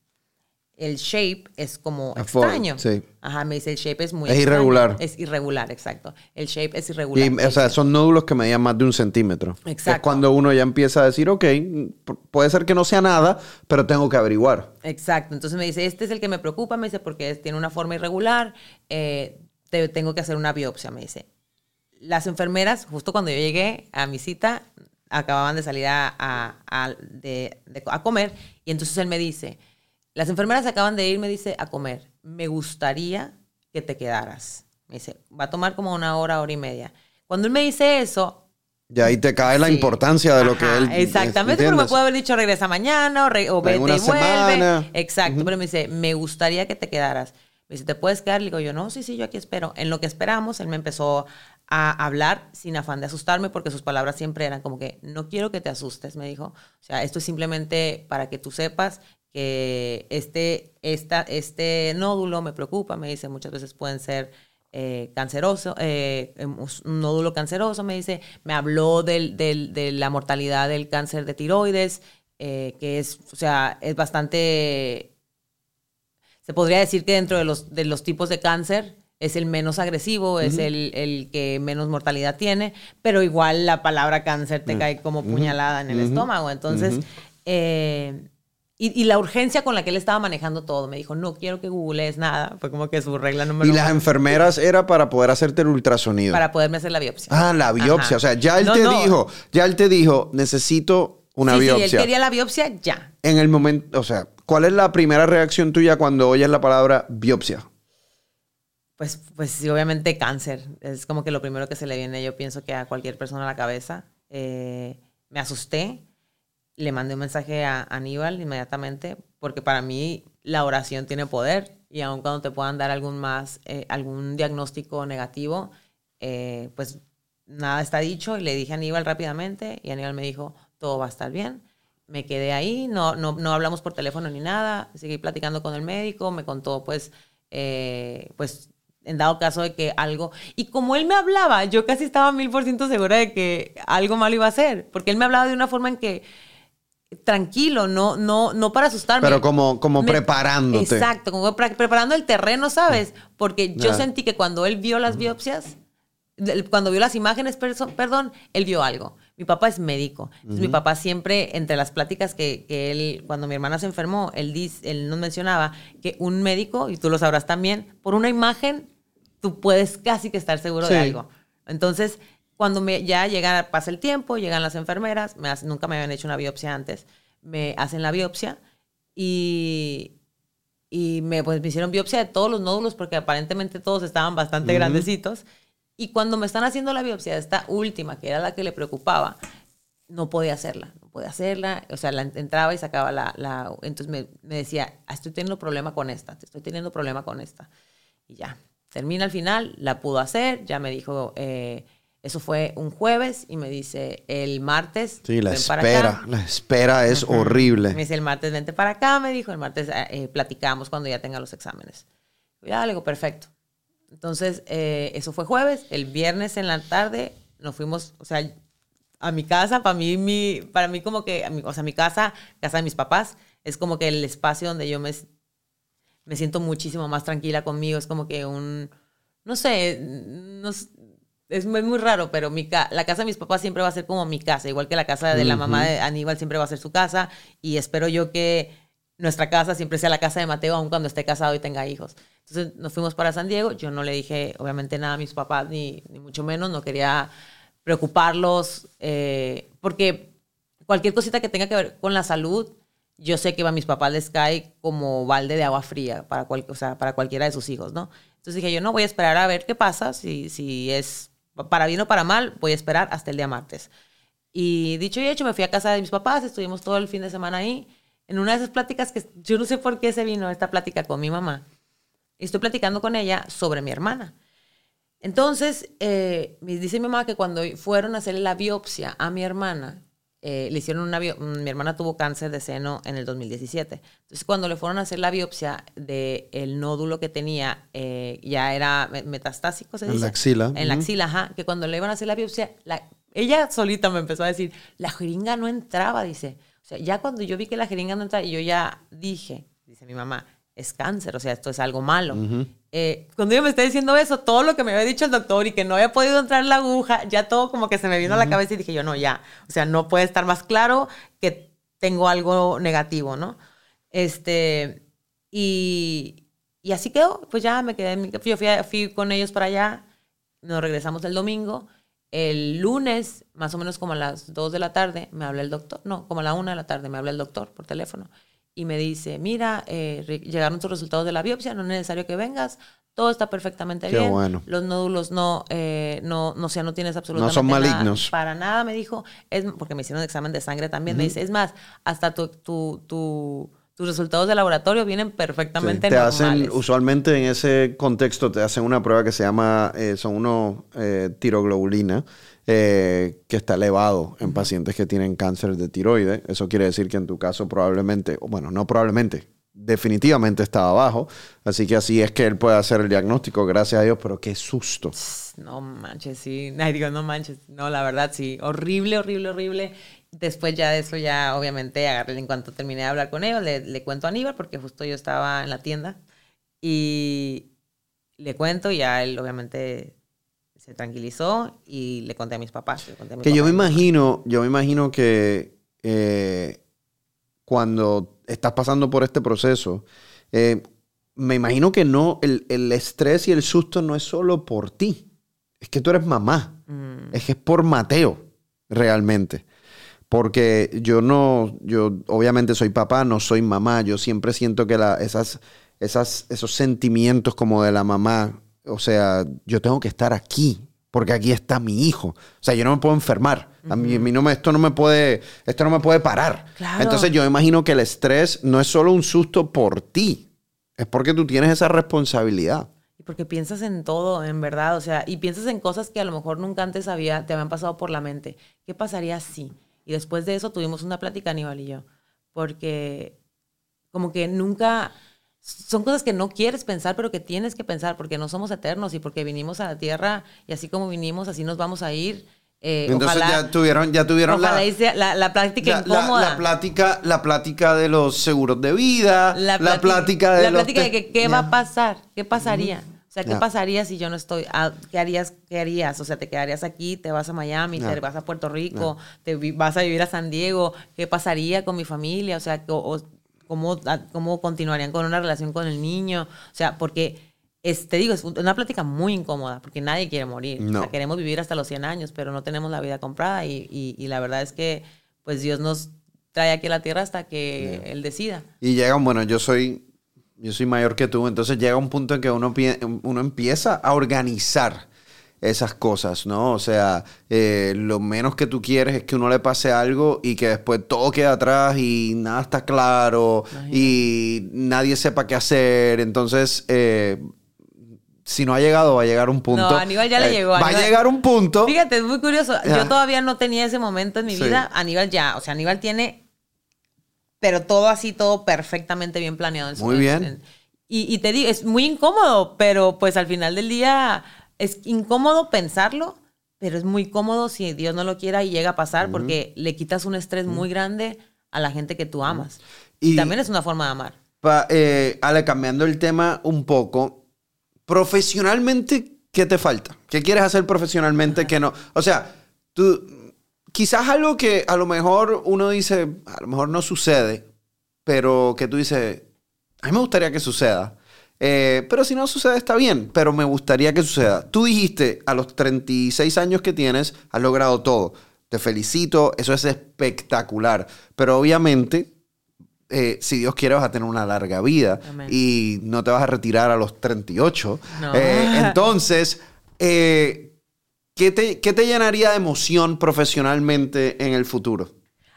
Speaker 2: el shape es como extraño. Sí. Ajá, me dice el shape es muy
Speaker 1: Es irregular.
Speaker 2: Es irregular, exacto. El shape es irregular.
Speaker 1: Y, o sea, son nódulos que medían más de un centímetro. Exacto. Es cuando uno ya empieza a decir, ok, puede ser que no sea nada, pero tengo que averiguar.
Speaker 2: Exacto. Entonces me dice, este es el que me preocupa, me dice, porque tiene una forma irregular, eh, tengo que hacer una biopsia, me dice. Las enfermeras, justo cuando yo llegué a mi cita, acababan de salir a, a, de, a comer, y entonces él me dice las enfermeras acaban de ir, me dice, a comer. Me gustaría que te quedaras. Me dice, va a tomar como una hora, hora y media. Cuando él me dice eso...
Speaker 1: Y ahí te cae la importancia de lo que él...
Speaker 2: Exactamente, pero me puede haber dicho regresa mañana o, o vete y vuelve. Exacto, pero me dice, me gustaría que te quedaras. Me dice, ¿te puedes quedar? Le digo yo, no, sí, sí, yo aquí espero. En lo que esperamos, él me empezó a hablar sin afán de asustarme porque sus palabras siempre eran como que no quiero que te asustes, me dijo. O sea, esto es simplemente para que tú sepas que este, esta, este nódulo me preocupa, me dice, muchas veces pueden ser eh, canceroso, eh, em, un nódulo canceroso, me dice, me habló del, de la mortalidad del cáncer de tiroides, eh, que es, o sea, es bastante, se podría decir que dentro de los, de los tipos de cáncer es el menos agresivo, es el, el, que menos mortalidad tiene, pero igual la palabra cáncer te cae como puñalada en el estómago, entonces... Y, la urgencia con la que él estaba manejando todo. Me dijo, no quiero que googlees nada. Fue como que su regla número
Speaker 1: Y las enfermeras era para poder hacerte el ultrasonido.
Speaker 2: Para poderme hacer la biopsia.
Speaker 1: Ah, la biopsia. O sea, ya él te dijo, ya él te dijo, necesito una biopsia. Sí,
Speaker 2: él quería la biopsia ya.
Speaker 1: En el momento, o sea, ¿cuál es la primera reacción tuya cuando oyes la palabra biopsia?
Speaker 2: Pues, pues sí, obviamente cáncer. Es como que lo primero que se le viene, yo pienso que a cualquier persona a la cabeza. Eh, me asusté le mandé un mensaje a Aníbal inmediatamente, porque para mí la oración tiene poder y aun cuando te puedan dar algún más, eh, algún diagnóstico negativo, eh, pues nada está dicho y le dije a Aníbal rápidamente y Aníbal me dijo, todo va a estar bien. Me quedé ahí, no, no, no hablamos por teléfono ni nada, seguí platicando con el médico, me contó pues, eh, pues en dado caso de que algo... Y como él me hablaba, yo casi estaba mil por ciento segura de que algo malo iba a ser, porque él me hablaba de una forma en que tranquilo, no, no, no para asustarme.
Speaker 1: Pero como, como preparándote.
Speaker 2: Exacto, como preparando el terreno, ¿sabes? Porque yo sentí que cuando él vio las biopsias, cuando vio las imágenes, perdón, él vio algo. Mi papá es médico. Mi papá siempre, entre las pláticas que, que, él, cuando mi hermana se enfermó, él, dice, él nos mencionaba que un médico, y tú lo sabrás también, por una imagen, tú puedes casi que estar seguro de algo. Entonces, cuando me, ya llega, pasa el tiempo, llegan las enfermeras, me nunca me habían hecho una biopsia antes, me hacen la biopsia y, y me, pues, me hicieron biopsia de todos los nódulos porque aparentemente todos estaban bastante grandecitos. Y cuando me están haciendo la biopsia de esta última, que era la que le preocupaba, no podía hacerla, no podía hacerla, o sea, la entraba y sacaba la, la entonces me, me, decía, ah, estoy teniendo problema con esta, estoy teniendo problema con esta. Y ya, termina al final, la pudo hacer, ya me dijo, eh, eso fue un jueves y me dice el martes.
Speaker 1: Sí, la espera, la espera es horrible.
Speaker 2: Me dice el martes, vente para acá, me dijo, el martes eh, eh, platicamos cuando ya tenga los exámenes. Ya le digo, perfecto. Entonces, eh, eso fue jueves. El viernes en la tarde nos fuimos, o sea, a mi casa. Para mí, mi, para mí como que, o sea, mi casa, casa de mis papás, es como que el espacio donde yo me, me siento muchísimo más tranquila conmigo. Es como que un, no sé, no, es muy, muy raro, pero mi la casa de mis papás siempre va a ser como mi casa, igual que la casa de la mamá de Aníbal siempre va a ser su casa y espero yo que nuestra casa siempre sea la casa de Mateo, aun cuando esté casado y tenga hijos. Entonces nos fuimos para San Diego, yo no le dije obviamente nada a mis papás, ni, ni mucho menos, no quería preocuparlos, eh, porque cualquier cosita que tenga que ver con la salud, yo sé que a mis papás les cae como balde de agua fría para, cual, o sea, para cualquiera de sus hijos, ¿no? Entonces dije, yo no voy a esperar a ver qué pasa, si, si es para bien o para mal, voy a esperar hasta el día martes. Y dicho y hecho, me fui a casa de mis papás, estuvimos todo el fin de semana ahí. En una de esas pláticas que yo no sé por qué se vino esta plática con mi mamá. Estoy platicando con ella sobre mi hermana. Entonces, eh, dice mi mamá que cuando fueron a hacerle la biopsia a mi hermana, eh, le hicieron una mi hermana tuvo cáncer de seno en el 2017. Entonces, cuando le fueron a hacer la biopsia del el nódulo que tenía, eh, ya era metastásico, ¿se dice?
Speaker 1: En la axila.
Speaker 2: En la axila, ajá. Que cuando le iban a hacer la biopsia, ella solita me empezó a decir, la jeringa no entraba, dice. O sea, ya cuando yo vi que la jeringa no entraba, yo ya dije, dice mi mamá, es cáncer, o sea, esto es algo malo. Eh, cuando ella me está diciendo eso, todo lo que me había dicho el doctor y que no había podido entrar la aguja, ya todo como que se me vino a la cabeza y dije yo, no, ya, o sea, no puede estar más claro que tengo algo negativo, ¿no? Este, y, y así quedó, pues ya me quedé, yo fui, fui con ellos para allá, nos regresamos el domingo, el lunes, más o menos como a las 2 de la tarde, me habla el doctor, no, como a la 1 de la tarde me habla el doctor por teléfono y me dice, mira, eh, llegaron tus resultados de la biopsia, no es necesario que vengas, todo está perfectamente
Speaker 1: Qué
Speaker 2: bien.
Speaker 1: Bueno.
Speaker 2: Los nódulos no, eh, no, no, sea, no tienes absolutamente
Speaker 1: No son malignos.
Speaker 2: para nada, me dijo, es, porque me hicieron un examen de sangre también, me dice, es más, hasta tu, tu, tu tus resultados de laboratorio vienen perfectamente
Speaker 1: te
Speaker 2: normales.
Speaker 1: hacen usualmente en ese contexto te hacen una prueba que se llama eh, son unos eh, tiroglobulina eh, que está elevado en pacientes que tienen cáncer de tiroides. Eso quiere decir que en tu caso probablemente bueno no probablemente definitivamente estaba bajo. Así que así es que él puede hacer el diagnóstico gracias a Dios pero qué susto.
Speaker 2: No manches sí. Ay, digo no manches. No la verdad sí. Horrible horrible horrible. Después ya de eso, ya obviamente, agarré, en cuanto terminé de hablar con ellos, le, cuento a Aníbal, porque justo yo estaba en la tienda, y le cuento y ya él obviamente se tranquilizó y le conté a mis papás.
Speaker 1: que yo me imagino, yo me imagino que eh, cuando estás pasando por este proceso, eh, me imagino que no, el, el, estrés y el susto no es solo por ti, es que tú eres mamá, mm. es que es por Mateo, realmente. Porque yo no, yo obviamente soy papá, no soy mamá. Yo siempre siento que la, esas, esas, esos sentimientos como de la mamá, o sea, yo tengo que estar aquí, porque aquí está mi hijo. O sea, yo no me puedo enfermar. A mí, no me, esto no me puede, esto no me puede parar. Entonces yo imagino que el estrés no es solo un susto por ti, es porque tú tienes esa responsabilidad.
Speaker 2: Y porque piensas en todo, en verdad, o sea, y piensas en cosas que a lo mejor nunca antes había, te habían pasado por la mente. ¿Qué pasaría si? Y después de eso tuvimos una plática, Aníbal y yo, porque como que nunca, son cosas que no quieres pensar, pero que tienes que pensar, porque no somos eternos y porque vinimos a la tierra y así como vinimos, así nos vamos a ir.
Speaker 1: Eh, Entonces ya tuvieron, ya tuvieron
Speaker 2: la, la, plática incómoda.
Speaker 1: La, plática, la plática de los seguros de vida, la plática, de
Speaker 2: La plática de que qué va a pasar, qué pasaría. O sea, ¿qué pasaría si yo no estoy? Ah, ¿Qué harías? ¿Qué harías? O sea, te quedarías aquí, te vas a Miami, te vas a Puerto Rico, te vas a vivir a San Diego. ¿Qué pasaría con mi familia? O sea, ¿cómo, ¿cómo continuarían con una relación con el niño? O sea, porque te digo, es una plática muy incómoda porque nadie quiere morir. O sea, queremos vivir hasta los 100 años, pero no tenemos la vida comprada y, y, la verdad es que pues Dios nos trae aquí a la tierra hasta que Él decida.
Speaker 1: Y llegan, bueno, yo soy yo soy mayor que tú, entonces llega un punto en que uno, uno empieza a organizar esas cosas, ¿no? O sea, eh, lo menos que tú quieres es que uno le pase algo y que después todo quede atrás y nada está claro y nadie sepa qué hacer. Entonces, eh, si no ha llegado, va a llegar un punto. No,
Speaker 2: Aníbal ya le
Speaker 1: eh,
Speaker 2: llegó.
Speaker 1: Va a llegar un punto.
Speaker 2: Fíjate, es muy curioso. Yo todavía no tenía ese momento en mi vida. Aníbal ya, o sea, Aníbal tiene pero todo así, todo perfectamente bien planeado. En
Speaker 1: su muy bien.
Speaker 2: y, te digo, es muy incómodo, pero pues al final del día es incómodo pensarlo, pero es muy cómodo si Dios no lo quiera y llega a pasar, porque le quitas un estrés muy grande a la gente que tú amas. Y, también es una forma de amar.
Speaker 1: eh, Ale, cambiando el tema un poco, profesionalmente, ¿qué te falta? ¿Qué quieres hacer profesionalmente que no? O sea, tú quizás algo que a lo mejor uno dice, a lo mejor no sucede, pero que tú dices, a mí me gustaría que suceda. Eh, pero si no sucede está bien, pero me gustaría que suceda. Tú dijiste, a los 36 años que tienes, has logrado todo. Te felicito, eso es espectacular. Pero obviamente eh, si Dios quiere, vas a tener una larga vida
Speaker 2: Amén.
Speaker 1: y no te vas a retirar a los 38.
Speaker 2: No.
Speaker 1: Eh, entonces, eh, ¿qué, te, ¿qué te llenaría de emoción profesionalmente en el futuro?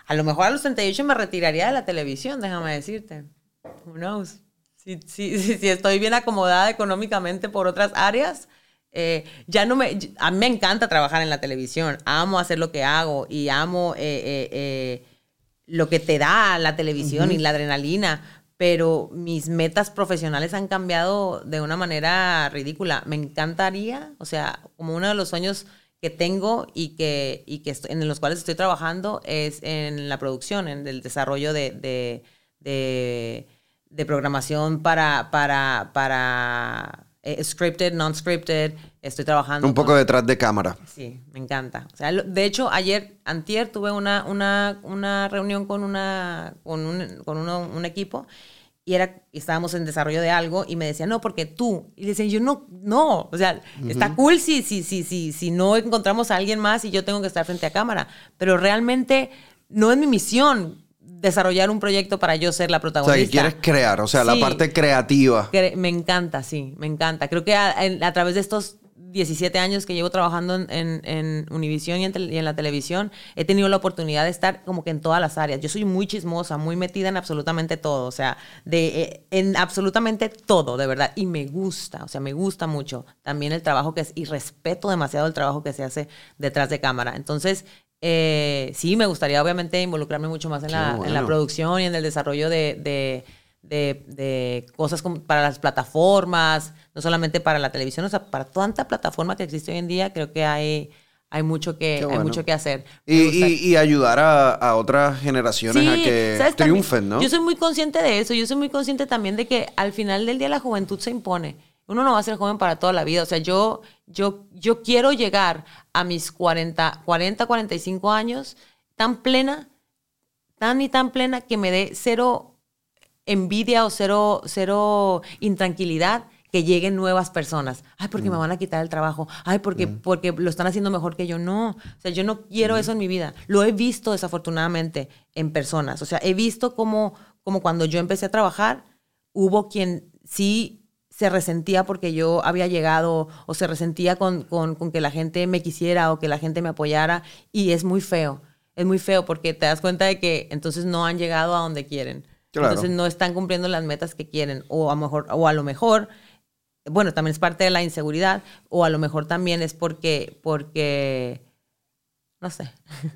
Speaker 2: A lo mejor a los 38 me retiraría de la televisión, déjame decirte. Who knows? Si, si, si, estoy bien acomodada económicamente por otras áreas, eh, ya no me... A mí me encanta trabajar en la televisión. Amo hacer lo que hago y amo eh, eh, eh, lo que te da la televisión y la adrenalina. Pero mis metas profesionales han cambiado de una manera ridícula. Me encantaría, o sea, como uno de los sueños que tengo y que, y que estoy- en los cuales estoy trabajando es en la producción, en el desarrollo de, de, de- de programación para, para, para eh, scripted, non-scripted. Estoy trabajando.
Speaker 1: Un poco
Speaker 2: con-
Speaker 1: detrás de cámara.
Speaker 2: Sí, me encanta. O sea, lo- de hecho, ayer, antier, tuve una, una, una reunión con, una, con, un, con uno- un equipo y era, estábamos en desarrollo de algo y me decían, no, porque tú. Y le decía, yo no, no. O sea, está cool si, si, si, si, si no encontramos a alguien más y yo tengo que estar frente a cámara. Pero realmente no es mi misión desarrollar un proyecto para yo ser la
Speaker 1: O
Speaker 2: protagonista.
Speaker 1: sea, que quieres crear, o sea, la parte creativa.
Speaker 2: Cre- Me encanta, sí, me encanta. Creo que a, través de estos 17 años que llevo trabajando en, en, en Univision y en, y en la televisión, he tenido la oportunidad de estar como que en todas las áreas. Yo soy muy chismosa, muy metida en absolutamente todo, o sea, de, eh, en absolutamente todo, de verdad. Y me gusta, o sea, me gusta mucho también el trabajo que es, y respeto demasiado el trabajo que se hace detrás de cámara. Entonces, eh, sí, me gustaría obviamente involucrarme mucho más en, la, en la
Speaker 1: bueno.
Speaker 2: producción y en el desarrollo de, de, de- de cosas como para las plataformas, no solamente para la televisión, o sea, para tanta plataforma que existe hoy en día, creo que hay, hay, mucho, que, hay mucho que hacer.
Speaker 1: Y, y- y ayudar a, a otras generaciones a que triunfen, ¿no?
Speaker 2: Yo soy muy consciente de eso. Yo soy muy consciente también de que al final del día la juventud se impone. Uno no va a ser joven para toda la vida. O sea, yo, yo, yo quiero llegar a mis 40, 40, 45 años tan plena, tan y tan plena que me dé cero envidia o cero, cero intranquilidad que lleguen nuevas personas. Ay, porque me van a quitar el trabajo. Ay, porque, porque lo están haciendo mejor que yo. No. O sea, yo no quiero eso en mi vida. Lo he visto desafortunadamente en personas. O sea, he visto como, como cuando yo empecé a trabajar, hubo quien sí se resentía porque yo había llegado o se resentía con, con, con que la gente me quisiera o que la gente me apoyara y es muy feo. Es muy feo porque te das cuenta de que entonces no han llegado a donde quieren.
Speaker 1: Claro.
Speaker 2: Entonces no están cumpliendo las metas que quieren. O a, mejor, o a lo mejor, bueno, también es parte de la inseguridad. O a lo mejor también es porque, porque, no sé.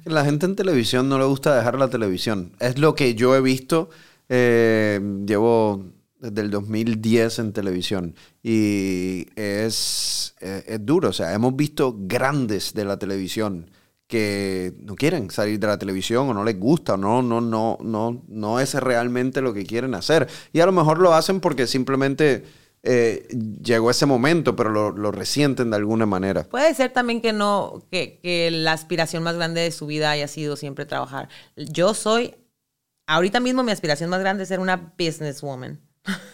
Speaker 1: La gente en televisión no le gusta dejar la televisión. Es lo que yo he visto. eh, llevo desde el 2010 en televisión y es, eh, es duro. O sea, hemos visto grandes de la televisión que no quieren salir de la televisión o no les gusta o no, no, no, no, no es realmente lo que quieren hacer. Y a lo mejor lo hacen porque simplemente eh, llegó ese momento, pero lo, lo resienten de alguna manera.
Speaker 2: Puede ser también que no, que, que la aspiración más grande de su vida haya sido siempre trabajar. Yo soy, ahorita mismo mi aspiración más grande es ser una businesswoman.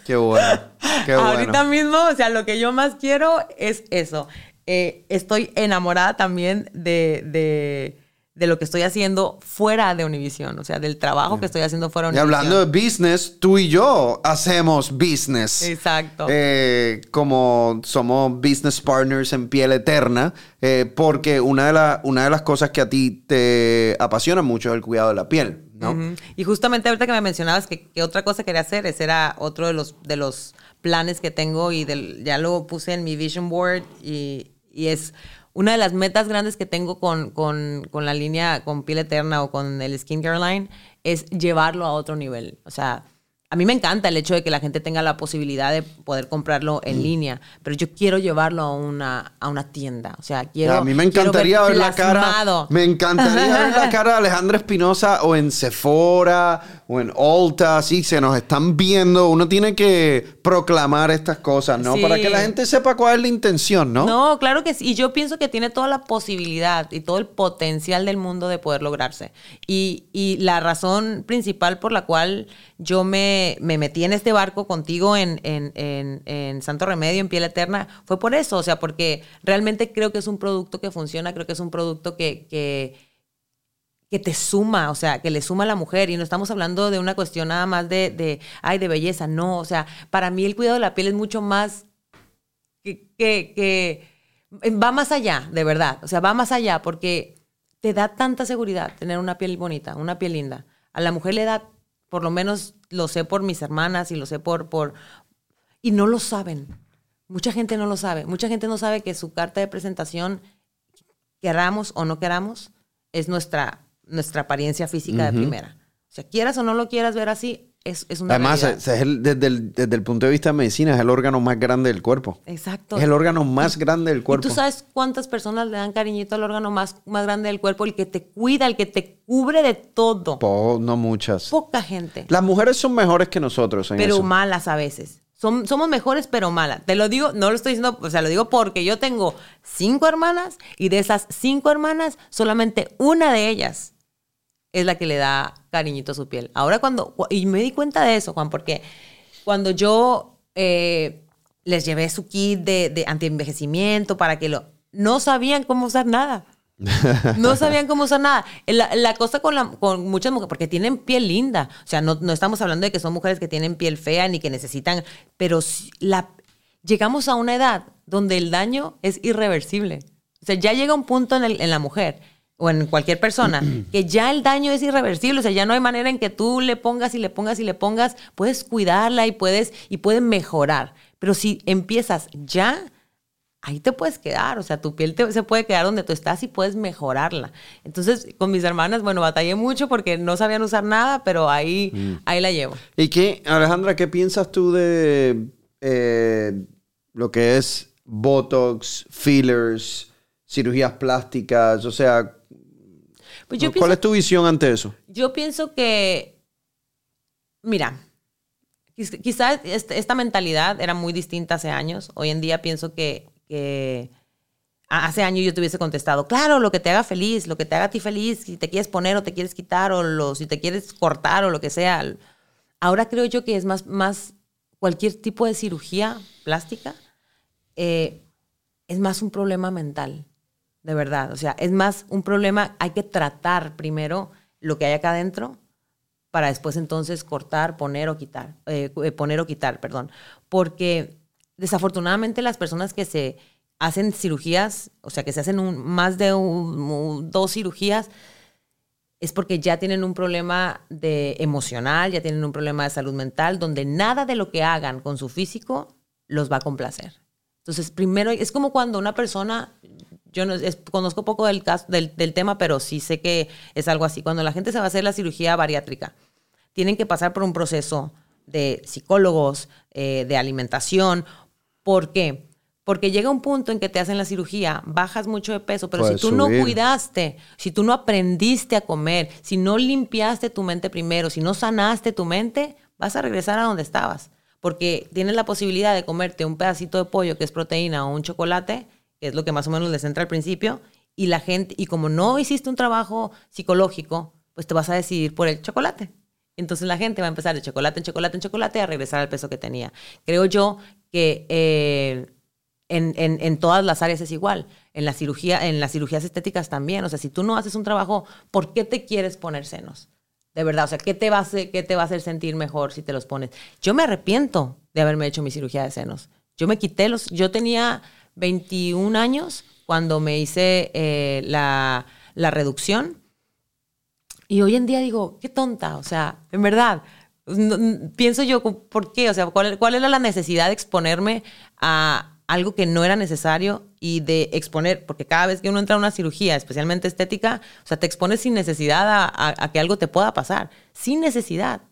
Speaker 1: Qué bueno. Qué bueno.
Speaker 2: Ahorita mismo, o sea, lo que yo más quiero es eso. Eh, estoy enamorada también de, de, de lo que estoy haciendo fuera de Univision, o sea, del trabajo que estoy haciendo fuera de
Speaker 1: Y
Speaker 2: Univision.
Speaker 1: hablando de business, tú y yo hacemos business.
Speaker 2: Exacto.
Speaker 1: Eh, como somos business partners en piel eterna, eh, porque una de, la- una de las cosas que a ti te apasiona mucho es el cuidado de la piel, ¿no?
Speaker 2: Y justamente ahorita que me mencionabas que, que otra cosa quería hacer, ese era otro de los, de los planes que tengo y del, ya lo puse en mi vision board y, y es una de las metas grandes que tengo con, con, con la línea, con piel eterna o con el skincare line, es llevarlo a otro nivel. O sea, a mí me encanta el hecho de que la gente tenga la posibilidad de poder comprarlo en línea, pero yo quiero llevarlo a una, a una tienda. O sea, quiero.
Speaker 1: a mí me encantaría ver la cara. Me encantaría ver la cara de Alejandra Espinosa o en Sephora o en Ulta. Sí, se nos están viendo. Uno tiene que proclamar estas cosas, ¿no?
Speaker 2: Sí.
Speaker 1: Para que la gente sepa cuál es la intención, ¿no?
Speaker 2: No, claro que sí. Y yo pienso que tiene toda la posibilidad y todo el potencial del mundo de poder lograrse. Y, y la razón principal por la cual yo me, me metí en este barco contigo en, en, en- en Santo Remedio, en Piel Eterna, fue por eso. O sea, porque realmente creo que es un producto que funciona, creo que es un producto que, que, que te suma, o sea, que le suma a la mujer. Y no estamos hablando de una cuestión nada más de, de, ay, de belleza, no. O sea, para mí el cuidado de la piel es mucho más que, que, que va más allá, de verdad. O sea, va más allá porque te da tanta seguridad tener una piel bonita, una piel linda. A la mujer le da, por lo menos lo sé por mis hermanas y lo sé por, por, y no lo saben. Mucha gente no lo sabe. Mucha gente no sabe que su carta de presentación, queramos o no queramos, es nuestra nuestra apariencia física de primera. O sea, quieras o no lo quieras ver así, es, es una
Speaker 1: Además, es el, desde, el, desde, el, punto de vista de medicina, es el órgano más grande del cuerpo.
Speaker 2: Exacto.
Speaker 1: Es el órgano más grande del cuerpo.
Speaker 2: ¿Y tú sabes cuántas personas le dan cariñito al órgano más, más grande del cuerpo? El que te cuida, el que te cubre de todo.
Speaker 1: no muchas.
Speaker 2: Poca gente.
Speaker 1: Las mujeres son mejores que nosotros en
Speaker 2: Pero malas a veces. somos mejores, pero malas. Te lo digo, no lo estoy diciendo, o sea, lo digo porque yo tengo cinco hermanas y de esas cinco hermanas, solamente una de ellas es la que le da cariñito a su piel. Ahora cuando, y me di cuenta de eso, Juan, porque cuando yo eh, les llevé su kit de, de antienvejecimiento para que lo... No sabían cómo usar nada. No sabían cómo usar nada. La, cosa con, la, con, muchas mujeres, porque tienen piel linda. O sea, no, no, estamos hablando de que son mujeres que tienen piel fea ni que necesitan, pero la, llegamos a una edad donde el daño es irreversible. O sea, ya llega un punto en, el, en la mujer o en cualquier persona, que ya el daño es irreversible, o sea, ya no hay manera en que tú le pongas y le pongas y le pongas, puedes cuidarla y puedes y puede mejorar. Pero si empiezas ya, ahí te puedes quedar, o sea, tu piel se puede quedar donde tú estás y puedes mejorarla. Entonces, con mis hermanas, bueno, batallé mucho porque no sabían usar nada, pero ahí, mm. ahí la llevo.
Speaker 1: ¿Y qué, Alejandra, qué piensas tú de eh, lo que es Botox, fillers, cirugías plásticas? O sea, pues ¿Cuál es tu visión ante eso?
Speaker 2: Yo pienso que, mira, quizás esta mentalidad era muy distinta hace años. Hoy en día pienso que, hace años yo te hubiese contestado, claro, lo que te haga feliz, lo que te haga a ti feliz, si te quieres poner o te quieres quitar o lo, si te quieres cortar o lo que sea. Ahora creo yo que es más, más cualquier tipo de cirugía plástica, eh, es más un problema mental de verdad. O sea, es más un problema, hay que tratar primero lo que hay acá adentro para después entonces cortar, poner o quitar, eh, eh, poner o quitar, perdón. Porque desafortunadamente las personas que se hacen cirugías, o sea, que se hacen más de dos cirugías, es porque ya tienen un problema de emocional, ya tienen un problema de salud mental, donde nada de lo que hagan con su físico los va a complacer. Entonces, primero, es como cuando una persona, yo no, conozco poco del, caso, del, tema, pero sí sé que es algo así. Cuando la gente se va a hacer la cirugía bariátrica, tienen que pasar por un proceso de psicólogos, eh, de alimentación. ¿Por qué? Porque llega un punto en que te hacen la cirugía, bajas mucho de peso, pero si tú no cuidaste, si tú no aprendiste a comer, si no limpiaste tu mente primero, si no sanaste tu mente, vas a regresar a donde estabas. Porque tienes la posibilidad de comerte un pedacito de pollo que es proteína o un chocolate que es lo que más o menos les entra al principio, y la gente, y como no hiciste un trabajo psicológico, pues te vas a decidir por el chocolate. Entonces la gente va a empezar de chocolate en chocolate en chocolate a regresar al peso que tenía. Creo yo que eh, en, en, todas las áreas es igual. En la cirugía, en las cirugías estéticas también. O sea, si tú no haces un trabajo, ¿por qué te quieres poner senos? De verdad, o sea, ¿qué te va a qué te va a hacer sentir mejor si te los pones? Yo me arrepiento de haberme hecho mi cirugía de senos. Yo me quité los, yo tenía 21 años cuando me hice eh, la, reducción. Y hoy en día digo, qué tonta, o sea, en verdad, pienso yo, ¿por qué? O sea, ¿cuál, ¿cuál, era la necesidad de exponerme a algo que no era necesario y de exponer, porque cada vez que uno entra a una cirugía, especialmente estética, o sea, te expones sin necesidad a, que algo te pueda pasar, sin necesidad.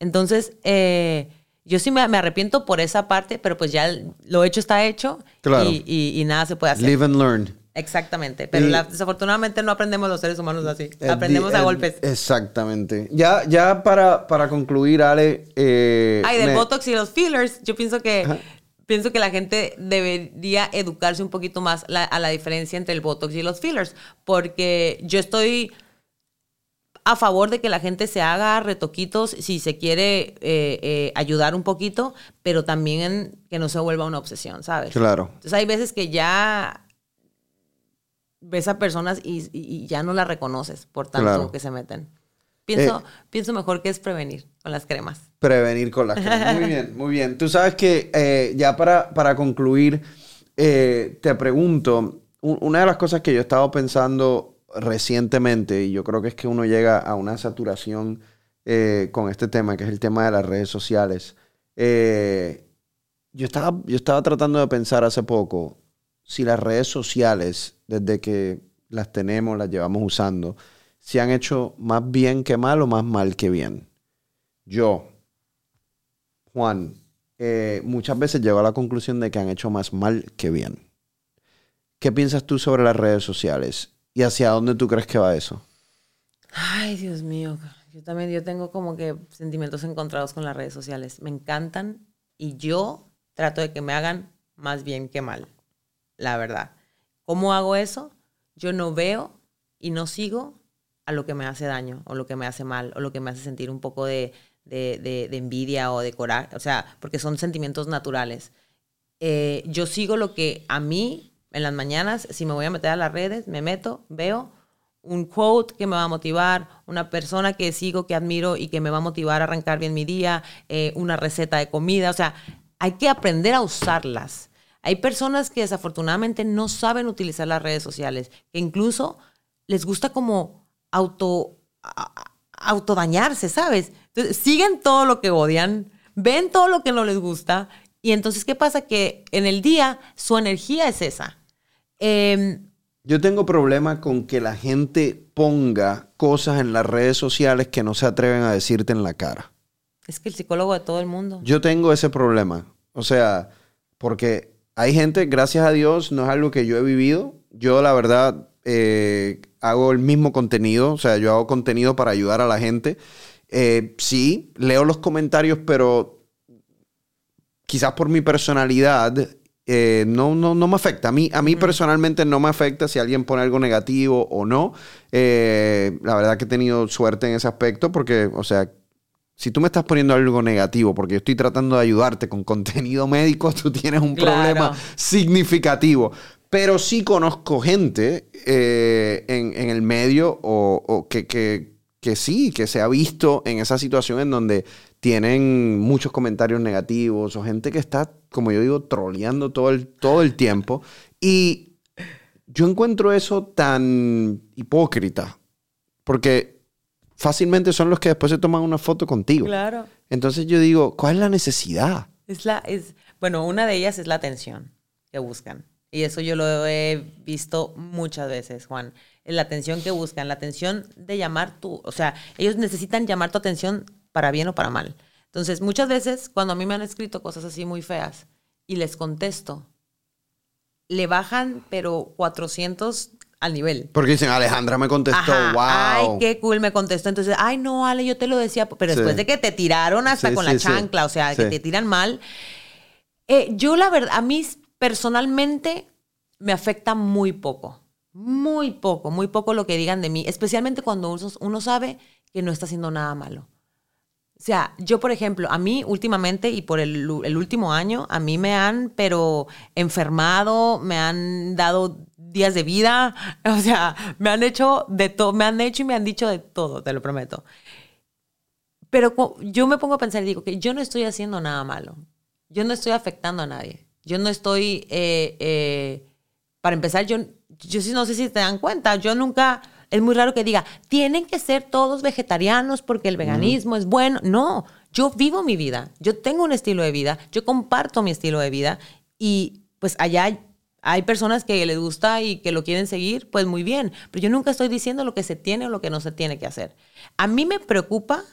Speaker 2: Entonces, eh, yo sí me, arrepiento por esa parte, pero pues ya lo hecho está hecho y, nada se puede hacer.
Speaker 1: Live and learn.
Speaker 2: Exactamente, pero desafortunadamente no aprendemos los seres humanos así, aprendemos a golpes.
Speaker 1: Exactamente. Ya, ya para, para concluir, Ale...
Speaker 2: Eh, Ay, del Botox y los fillers, yo pienso que... Pienso que la gente debería educarse un poquito más a la diferencia entre el Botox y los fillers, porque yo estoy a favor de que la gente se haga retoquitos si se quiere eh, eh, ayudar un poquito, pero también que no se vuelva una obsesión, ¿sabes?
Speaker 1: Claro.
Speaker 2: Entonces hay veces que ya ves a personas y, ya no las reconoces por tanto que se meten. Pienso, eh, pienso mejor que es prevenir con las cremas.
Speaker 1: Prevenir con las cremas. Muy bien, muy bien. Tú sabes que ya para, para concluir, te pregunto, una de las cosas que yo he estado pensando recientemente, y yo creo que es que uno llega a una saturación con este tema, que es el tema de las redes sociales. yo, estaba, yo estaba tratando de pensar hace poco si las redes sociales, desde que las tenemos, las llevamos usando, se han hecho más bien que mal o más mal que bien. Yo, Juan, eh, muchas veces llego a la conclusión de que han hecho más mal que bien. ¿Qué piensas tú sobre las redes sociales? ¿Y hacia dónde tú crees que va eso?
Speaker 2: Ay, Dios mío. Yo también yo tengo como que sentimientos encontrados con las redes sociales. Me encantan y yo trato de que me hagan más bien que mal. La verdad. ¿Cómo hago eso? Yo no veo y no sigo a lo que me hace daño o lo que me hace mal o lo que me hace sentir un poco de, envidia o de coraje, o sea, porque son sentimientos naturales. Eh, yo sigo lo que a mí en las mañanas, si me voy a meter a las redes, me meto, veo un quote que me va a motivar, una persona que sigo, que admiro y que me va a motivar a arrancar bien mi día, eh, una receta de comida, o sea, hay que aprender a usarlas. Hay personas que desafortunadamente no saben utilizar las redes sociales, que incluso les gusta como auto, autodañarse, ¿sabes? Entonces, siguen todo lo que odian, ven todo lo que no les gusta, y entonces, ¿qué pasa? Que en el día su energía es esa. Em,
Speaker 1: Yo tengo problema con que la gente ponga cosas en las redes sociales que no se atreven a decirte en la cara.
Speaker 2: Es que el psicólogo de todo el mundo.
Speaker 1: Yo tengo ese problema. O sea, porque hay gente, gracias a Dios, no es algo que yo he vivido. Yo, la verdad, eh, hago el mismo contenido, o sea, yo hago contenido para ayudar a la gente. Eh, sí, leo los comentarios, pero quizás por mi personalidad eh, no, no, no, me afecta. A mí, a mí personalmente no me afecta si alguien pone algo negativo o no. la verdad que he tenido suerte en ese aspecto porque, o sea, si tú me estás poniendo algo negativo porque yo estoy tratando de ayudarte con contenido médico, tú tienes un problema significativo. Pero sí conozco gente eh, en, el medio o, que, que, sí, que se ha visto en esa situación en donde tienen muchos comentarios negativos o gente que está, como yo digo, troleando todo el, todo el tiempo. Y yo encuentro eso tan hipócrita, porque fácilmente son los que después se toman una foto contigo.
Speaker 2: Claro.
Speaker 1: Entonces yo digo, ¿cuál es la necesidad?
Speaker 2: Es la, es, bueno, una de ellas es la atención que buscan. Y eso yo lo he visto muchas veces, Juan. La atención que buscan, la atención de llamar tu, o sea, ellos necesitan llamar tu atención para bien o para mal. Entonces, muchas veces cuando a mí me han escrito cosas así muy feas y les contesto, le bajan pero 400 al nivel.
Speaker 1: Porque dicen, Alejandra me contestó, wow.
Speaker 2: Ay, qué cool, me contestó. Entonces, ay, no, Ale, yo te lo decía, pero después de que te tiraron hasta con la chancla, o sea, que te tiran mal. Eh, yo, la verdad, a mí personalmente me afecta muy poco. Muy poco, muy poco lo que digan de mí, especialmente cuando uno, sabe que no está haciendo nada malo. O sea, yo, por ejemplo, a mí últimamente y por el, último año, a mí me han, pero enfermado, me han dado días de vida, o sea, me han hecho de todo, me han hecho y me han dicho de todo, te lo prometo. Pero yo me pongo a pensar y digo que yo no estoy haciendo nada malo, yo no estoy afectando a nadie. Yo no estoy, eh, eh, para empezar, yo, yo sí no sé si te dan cuenta, yo nunca, es muy raro que diga, tienen que ser todos vegetarianos porque el veganismo es bueno. No, yo vivo mi vida, yo tengo un estilo de vida, yo comparto mi estilo de vida y pues allá hay personas que les gusta y que lo quieren seguir, pues muy bien, pero yo nunca estoy diciendo lo que se tiene o lo que no se tiene que hacer. A mí me preocupa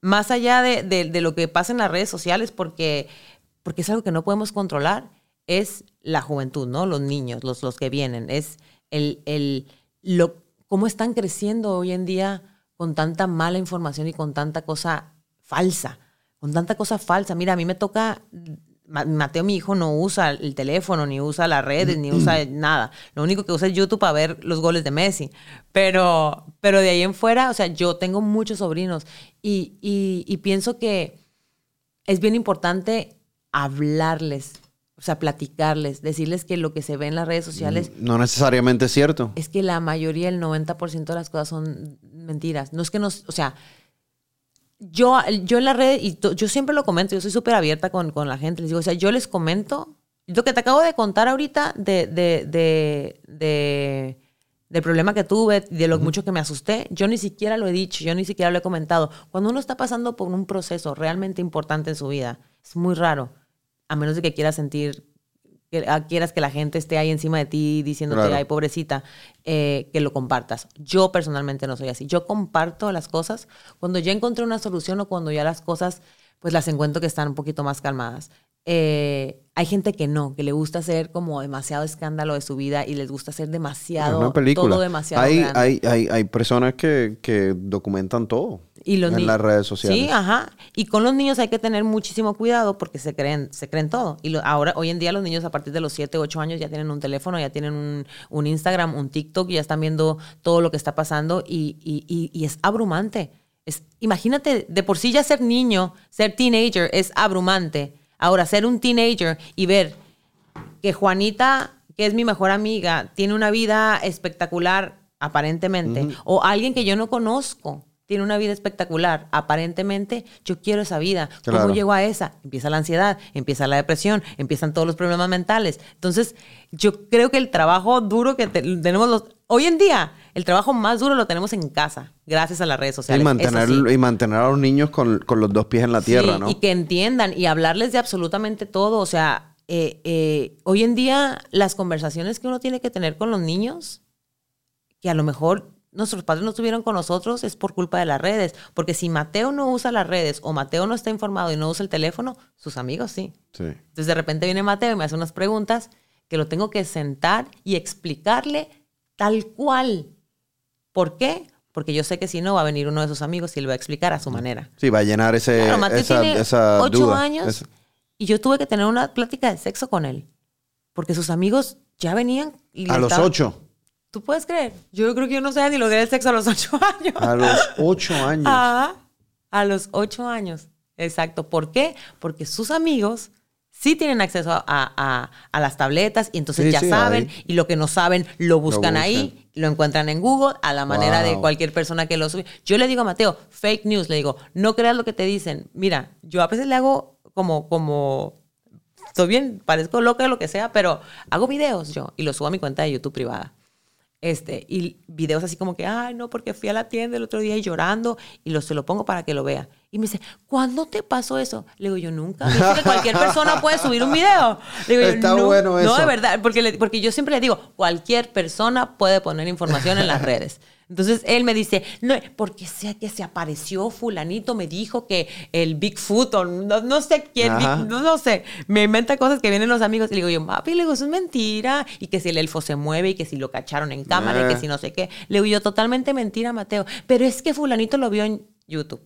Speaker 2: más allá de, de lo que pasa en las redes sociales porque porque es algo que no podemos controlar, es la juventud, ¿no? Los niños, los, los que vienen, es el, el, lo, cómo están creciendo hoy en día con tanta mala información y con tanta cosa falsa, con tanta cosa falsa. Mira, a mí me toca, Mateo, mi hijo, no usa el teléfono, ni usa las redes, ni usa nada. Lo único que usa es YouTube para ver los goles de Messi. Pero, pero de ahí en fuera, o sea, yo tengo muchos sobrinos y, y, y pienso que es bien importante hablarles O sea, platicarles, decirles que lo que se ve en las redes sociales
Speaker 1: No necesariamente es cierto.
Speaker 2: es que la mayoría, el 90% de las cosas son mentiras. No es que nos, o sea, yo, yo en la red, y to- yo siempre lo comento, yo soy súper abierta con, con la gente, les digo, o sea, yo les comento lo que te acabo de contar ahorita de, de, de, de- del problema que tuve, de lo mucho que me asusté, yo ni siquiera lo he dicho, yo ni siquiera lo he comentado. Cuando uno está pasando por un proceso realmente importante en su vida, es muy raro, a menos de que quieras sentir que ah, quieras que la gente esté ahí encima de ti diciéndote,
Speaker 1: Claro.
Speaker 2: ay, pobrecita, eh, que lo compartas. Yo personalmente no soy así. Yo comparto las cosas cuando ya encontré una solución o cuando ya las cosas, pues las encuentro que están un poquito más calmadas. Eh, hay gente que no, que le gusta hacer como demasiado escándalo de su vida y les gusta hacer
Speaker 1: Es
Speaker 2: demasiado,
Speaker 1: una película.
Speaker 2: todo demasiado
Speaker 1: hay,
Speaker 2: grande.
Speaker 1: hay, hay, hay personas que, que documentan todo
Speaker 2: Y los
Speaker 1: en las redes sociales.
Speaker 2: Sí, ajá. Y con los niños hay que tener muchísimo cuidado porque se creen, se creen todo. Y lo- ahora, hoy en día, los niños a partir de los 7, 8 años ya tienen un teléfono, ya tienen un, un Instagram, un TikTok, ya están viendo todo lo que está pasando y, y- y- y es abrumante. Es, imagínate, de por sí ya ser niño, ser teenager es abrumante. Ahora, ser un teenager y ver que Juanita, que es mi mejor amiga, tiene una vida espectacular, aparentemente, o alguien que yo no conozco tiene una vida espectacular, aparentemente, yo quiero esa vida.
Speaker 1: Claro.
Speaker 2: ¿Cómo llego a esa? Empieza la ansiedad, empieza la depresión, empiezan todos los problemas mentales. Entonces, yo creo que el trabajo duro que te- tenemos los... Hoy en día, el trabajo más duro lo tenemos en casa, gracias a las redes
Speaker 1: Y
Speaker 2: sociales.
Speaker 1: mantener,
Speaker 2: Eso sí.
Speaker 1: y mantener a los niños con, con los dos pies en la tierra,
Speaker 2: Sí,
Speaker 1: ¿no?
Speaker 2: Y que entiendan y hablarles de absolutamente todo. O sea, eh, eh, hoy en día las conversaciones que uno tiene que tener con los niños, que a lo mejor nuestros padres no estuvieron con nosotros, es por culpa de las redes. Porque si Mateo no usa las redes o Mateo no está informado y no usa el teléfono, sus amigos sí.
Speaker 1: Sí.
Speaker 2: Entonces de repente viene Mateo y me hace unas preguntas que lo tengo que sentar y explicarle tal cual. ¿Por qué? Porque yo sé que si no va a venir uno de sus amigos y le va a explicar a su manera.
Speaker 1: Sí, va a llenar ese,
Speaker 2: Claro, Mateo
Speaker 1: esa,
Speaker 2: tiene
Speaker 1: esa
Speaker 2: ocho
Speaker 1: duda.
Speaker 2: años
Speaker 1: Esa-
Speaker 2: y yo tuve que tener una plática de sexo con él. Porque sus amigos ya venían y
Speaker 1: A los
Speaker 2: estaban-
Speaker 1: ocho.
Speaker 2: ¿Tú puedes creer? Yo creo que yo no sabía ni lo que era el sexo a los ocho años.
Speaker 1: A los ocho años.
Speaker 2: Ajá. A los ocho años. Exacto. ¿Por qué? Porque sus amigos sí tienen acceso a, a- a las tabletas y entonces
Speaker 1: Sí,
Speaker 2: ya
Speaker 1: sí,
Speaker 2: saben
Speaker 1: ahí.
Speaker 2: y lo que no saben lo buscan,
Speaker 1: buscan.
Speaker 2: ahí, lo encuentran en Google a la manera de cualquier persona que lo sube. Yo le digo a Mateo, fake news, le digo, no creas lo que te dicen. Mira, yo a veces le hago como, como, estoy bien, parezco loca, lo que sea, pero hago videos yo y los subo a mi cuenta de YouTube privada. Este, y videos así como que, ay, no, porque fui a la tienda el otro día y llorando, y lo, se lo pongo para que lo vea. Y me dice, ¿cuándo te pasó eso? Le digo, yo nunca. Dice que cualquier persona puede subir un video. Le digo, yo,
Speaker 1: Está
Speaker 2: "No".
Speaker 1: bueno
Speaker 2: No,
Speaker 1: eso.
Speaker 2: de verdad, porque, le- porque yo siempre le digo, cualquier persona puede poner información en las redes. Entonces él me dice, no, porque sé que se apareció fulanito, me dijo que el Bigfoot o no, no sé quién. Big- no, no sé, me inventa cosas que vienen los amigos y le digo yo, papi, le digo, eso es mentira. Y que si el elfo se mueve y que si lo cacharon en cámara y
Speaker 1: Ah.
Speaker 2: que si no sé qué. Le digo yo, totalmente mentira, Mateo. Pero es que fulanito lo vio en YouTube.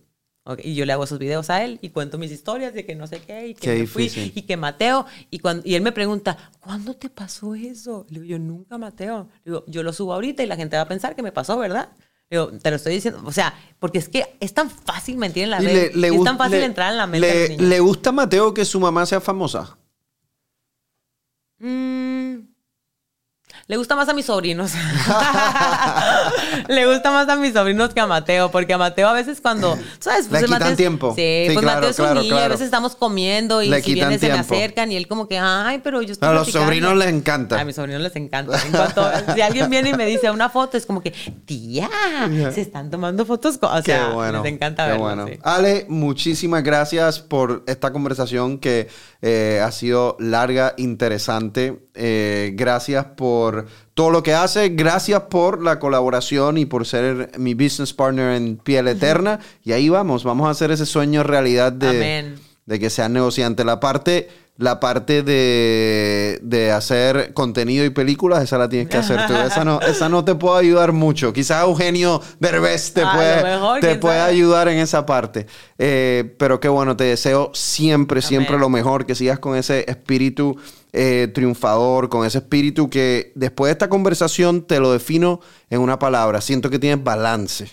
Speaker 2: Y yo le hago esos videos a él y cuento mis historias de que no sé qué y que
Speaker 1: Qué
Speaker 2: me fui y que Mateo. Y, cuando, y él me pregunta, ¿cuándo te pasó eso? Le digo yo, nunca, Mateo. Le digo, yo lo subo ahorita y la gente va a pensar que me pasó, ¿verdad? Le digo, te lo estoy diciendo. O sea, porque es que es tan fácil mentir en la red.
Speaker 1: le- le
Speaker 2: es tan fácil
Speaker 1: le-
Speaker 2: entrar en la mente
Speaker 1: le,
Speaker 2: los niños.
Speaker 1: ¿Le gusta a Mateo que su mamá sea famosa?
Speaker 2: Mm, le gusta más a mis sobrinos. le gusta más a mis sobrinos que a Mateo, porque a Mateo a veces cuando, ¿sabes?
Speaker 1: Le
Speaker 2: el
Speaker 1: quitan
Speaker 2: Mateo
Speaker 1: tiempo.
Speaker 2: Sí,
Speaker 1: Sí,
Speaker 2: pues
Speaker 1: claro,
Speaker 2: Mateo es un
Speaker 1: claro,
Speaker 2: niño, y a
Speaker 1: claro.
Speaker 2: veces estamos comiendo y
Speaker 1: Le
Speaker 2: si viene se me acercan y él como que, ay, pero yo estoy
Speaker 1: A los
Speaker 2: platicando".
Speaker 1: sobrinos les encanta.
Speaker 2: A mis sobrinos les encanta. En cuanto, si alguien viene y me dice una foto, es como que, tía, se están tomando fotos. con-". O sea,
Speaker 1: qué bueno.
Speaker 2: les encanta
Speaker 1: qué
Speaker 2: verlo,
Speaker 1: bueno.
Speaker 2: sí.
Speaker 1: Ale, muchísimas gracias por esta conversación que eh, ha sido larga, interesante. Eh, gracias por todo lo que hace. Gracias por la colaboración y por ser mi business partner en Piel Eterna. Y ahí vamos, vamos a hacer ese sueño realidad de,
Speaker 2: Amén.
Speaker 1: de que seas negociante. La parte, la parte de, de hacer contenido y películas, esa la tienes que hacer tú. Esa no, esa no te puedo ayudar mucho. Quizás Eugenio Derbez te puede,
Speaker 2: mejor,
Speaker 1: te puede ayudar en esa parte. Eh, pero qué bueno, te deseo siempre, siempre lo mejor, que sigas con ese espíritu eh, triunfador, con ese espíritu que después de esta conversación te lo defino en una palabra. Siento que tienes balance.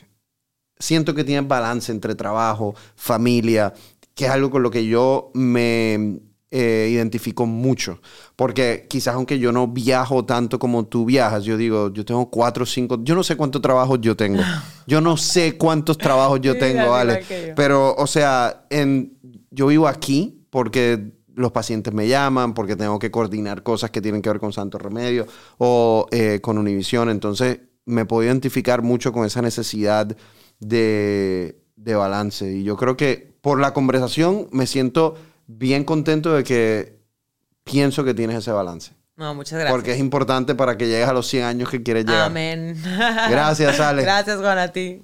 Speaker 1: Siento que tienes balance entre trabajo, familia, que es algo con lo que yo me eh, identifico mucho. Porque quizás aunque yo no viajo tanto como tú viajas, yo digo, yo tengo cuatro o cinco, yo no sé cuántos trabajos yo tengo. Yo no sé cuántos trabajos yo tengo,
Speaker 2: al
Speaker 1: ¿vale?
Speaker 2: igual que yo.
Speaker 1: Pero, o sea, en, yo vivo aquí porque los pacientes me llaman, porque tengo que coordinar cosas que tienen que ver con Santo Remedio o eh, con Univisión. Entonces, me puedo identificar mucho con esa necesidad de, de balance. Y yo creo que por la conversación me siento bien contento de que pienso que tienes ese balance.
Speaker 2: No, muchas gracias.
Speaker 1: Porque es importante para que llegues a los 100 años que quieres llegar.
Speaker 2: Amén.
Speaker 1: Gracias, Ale.
Speaker 2: Gracias, Juan, a ti.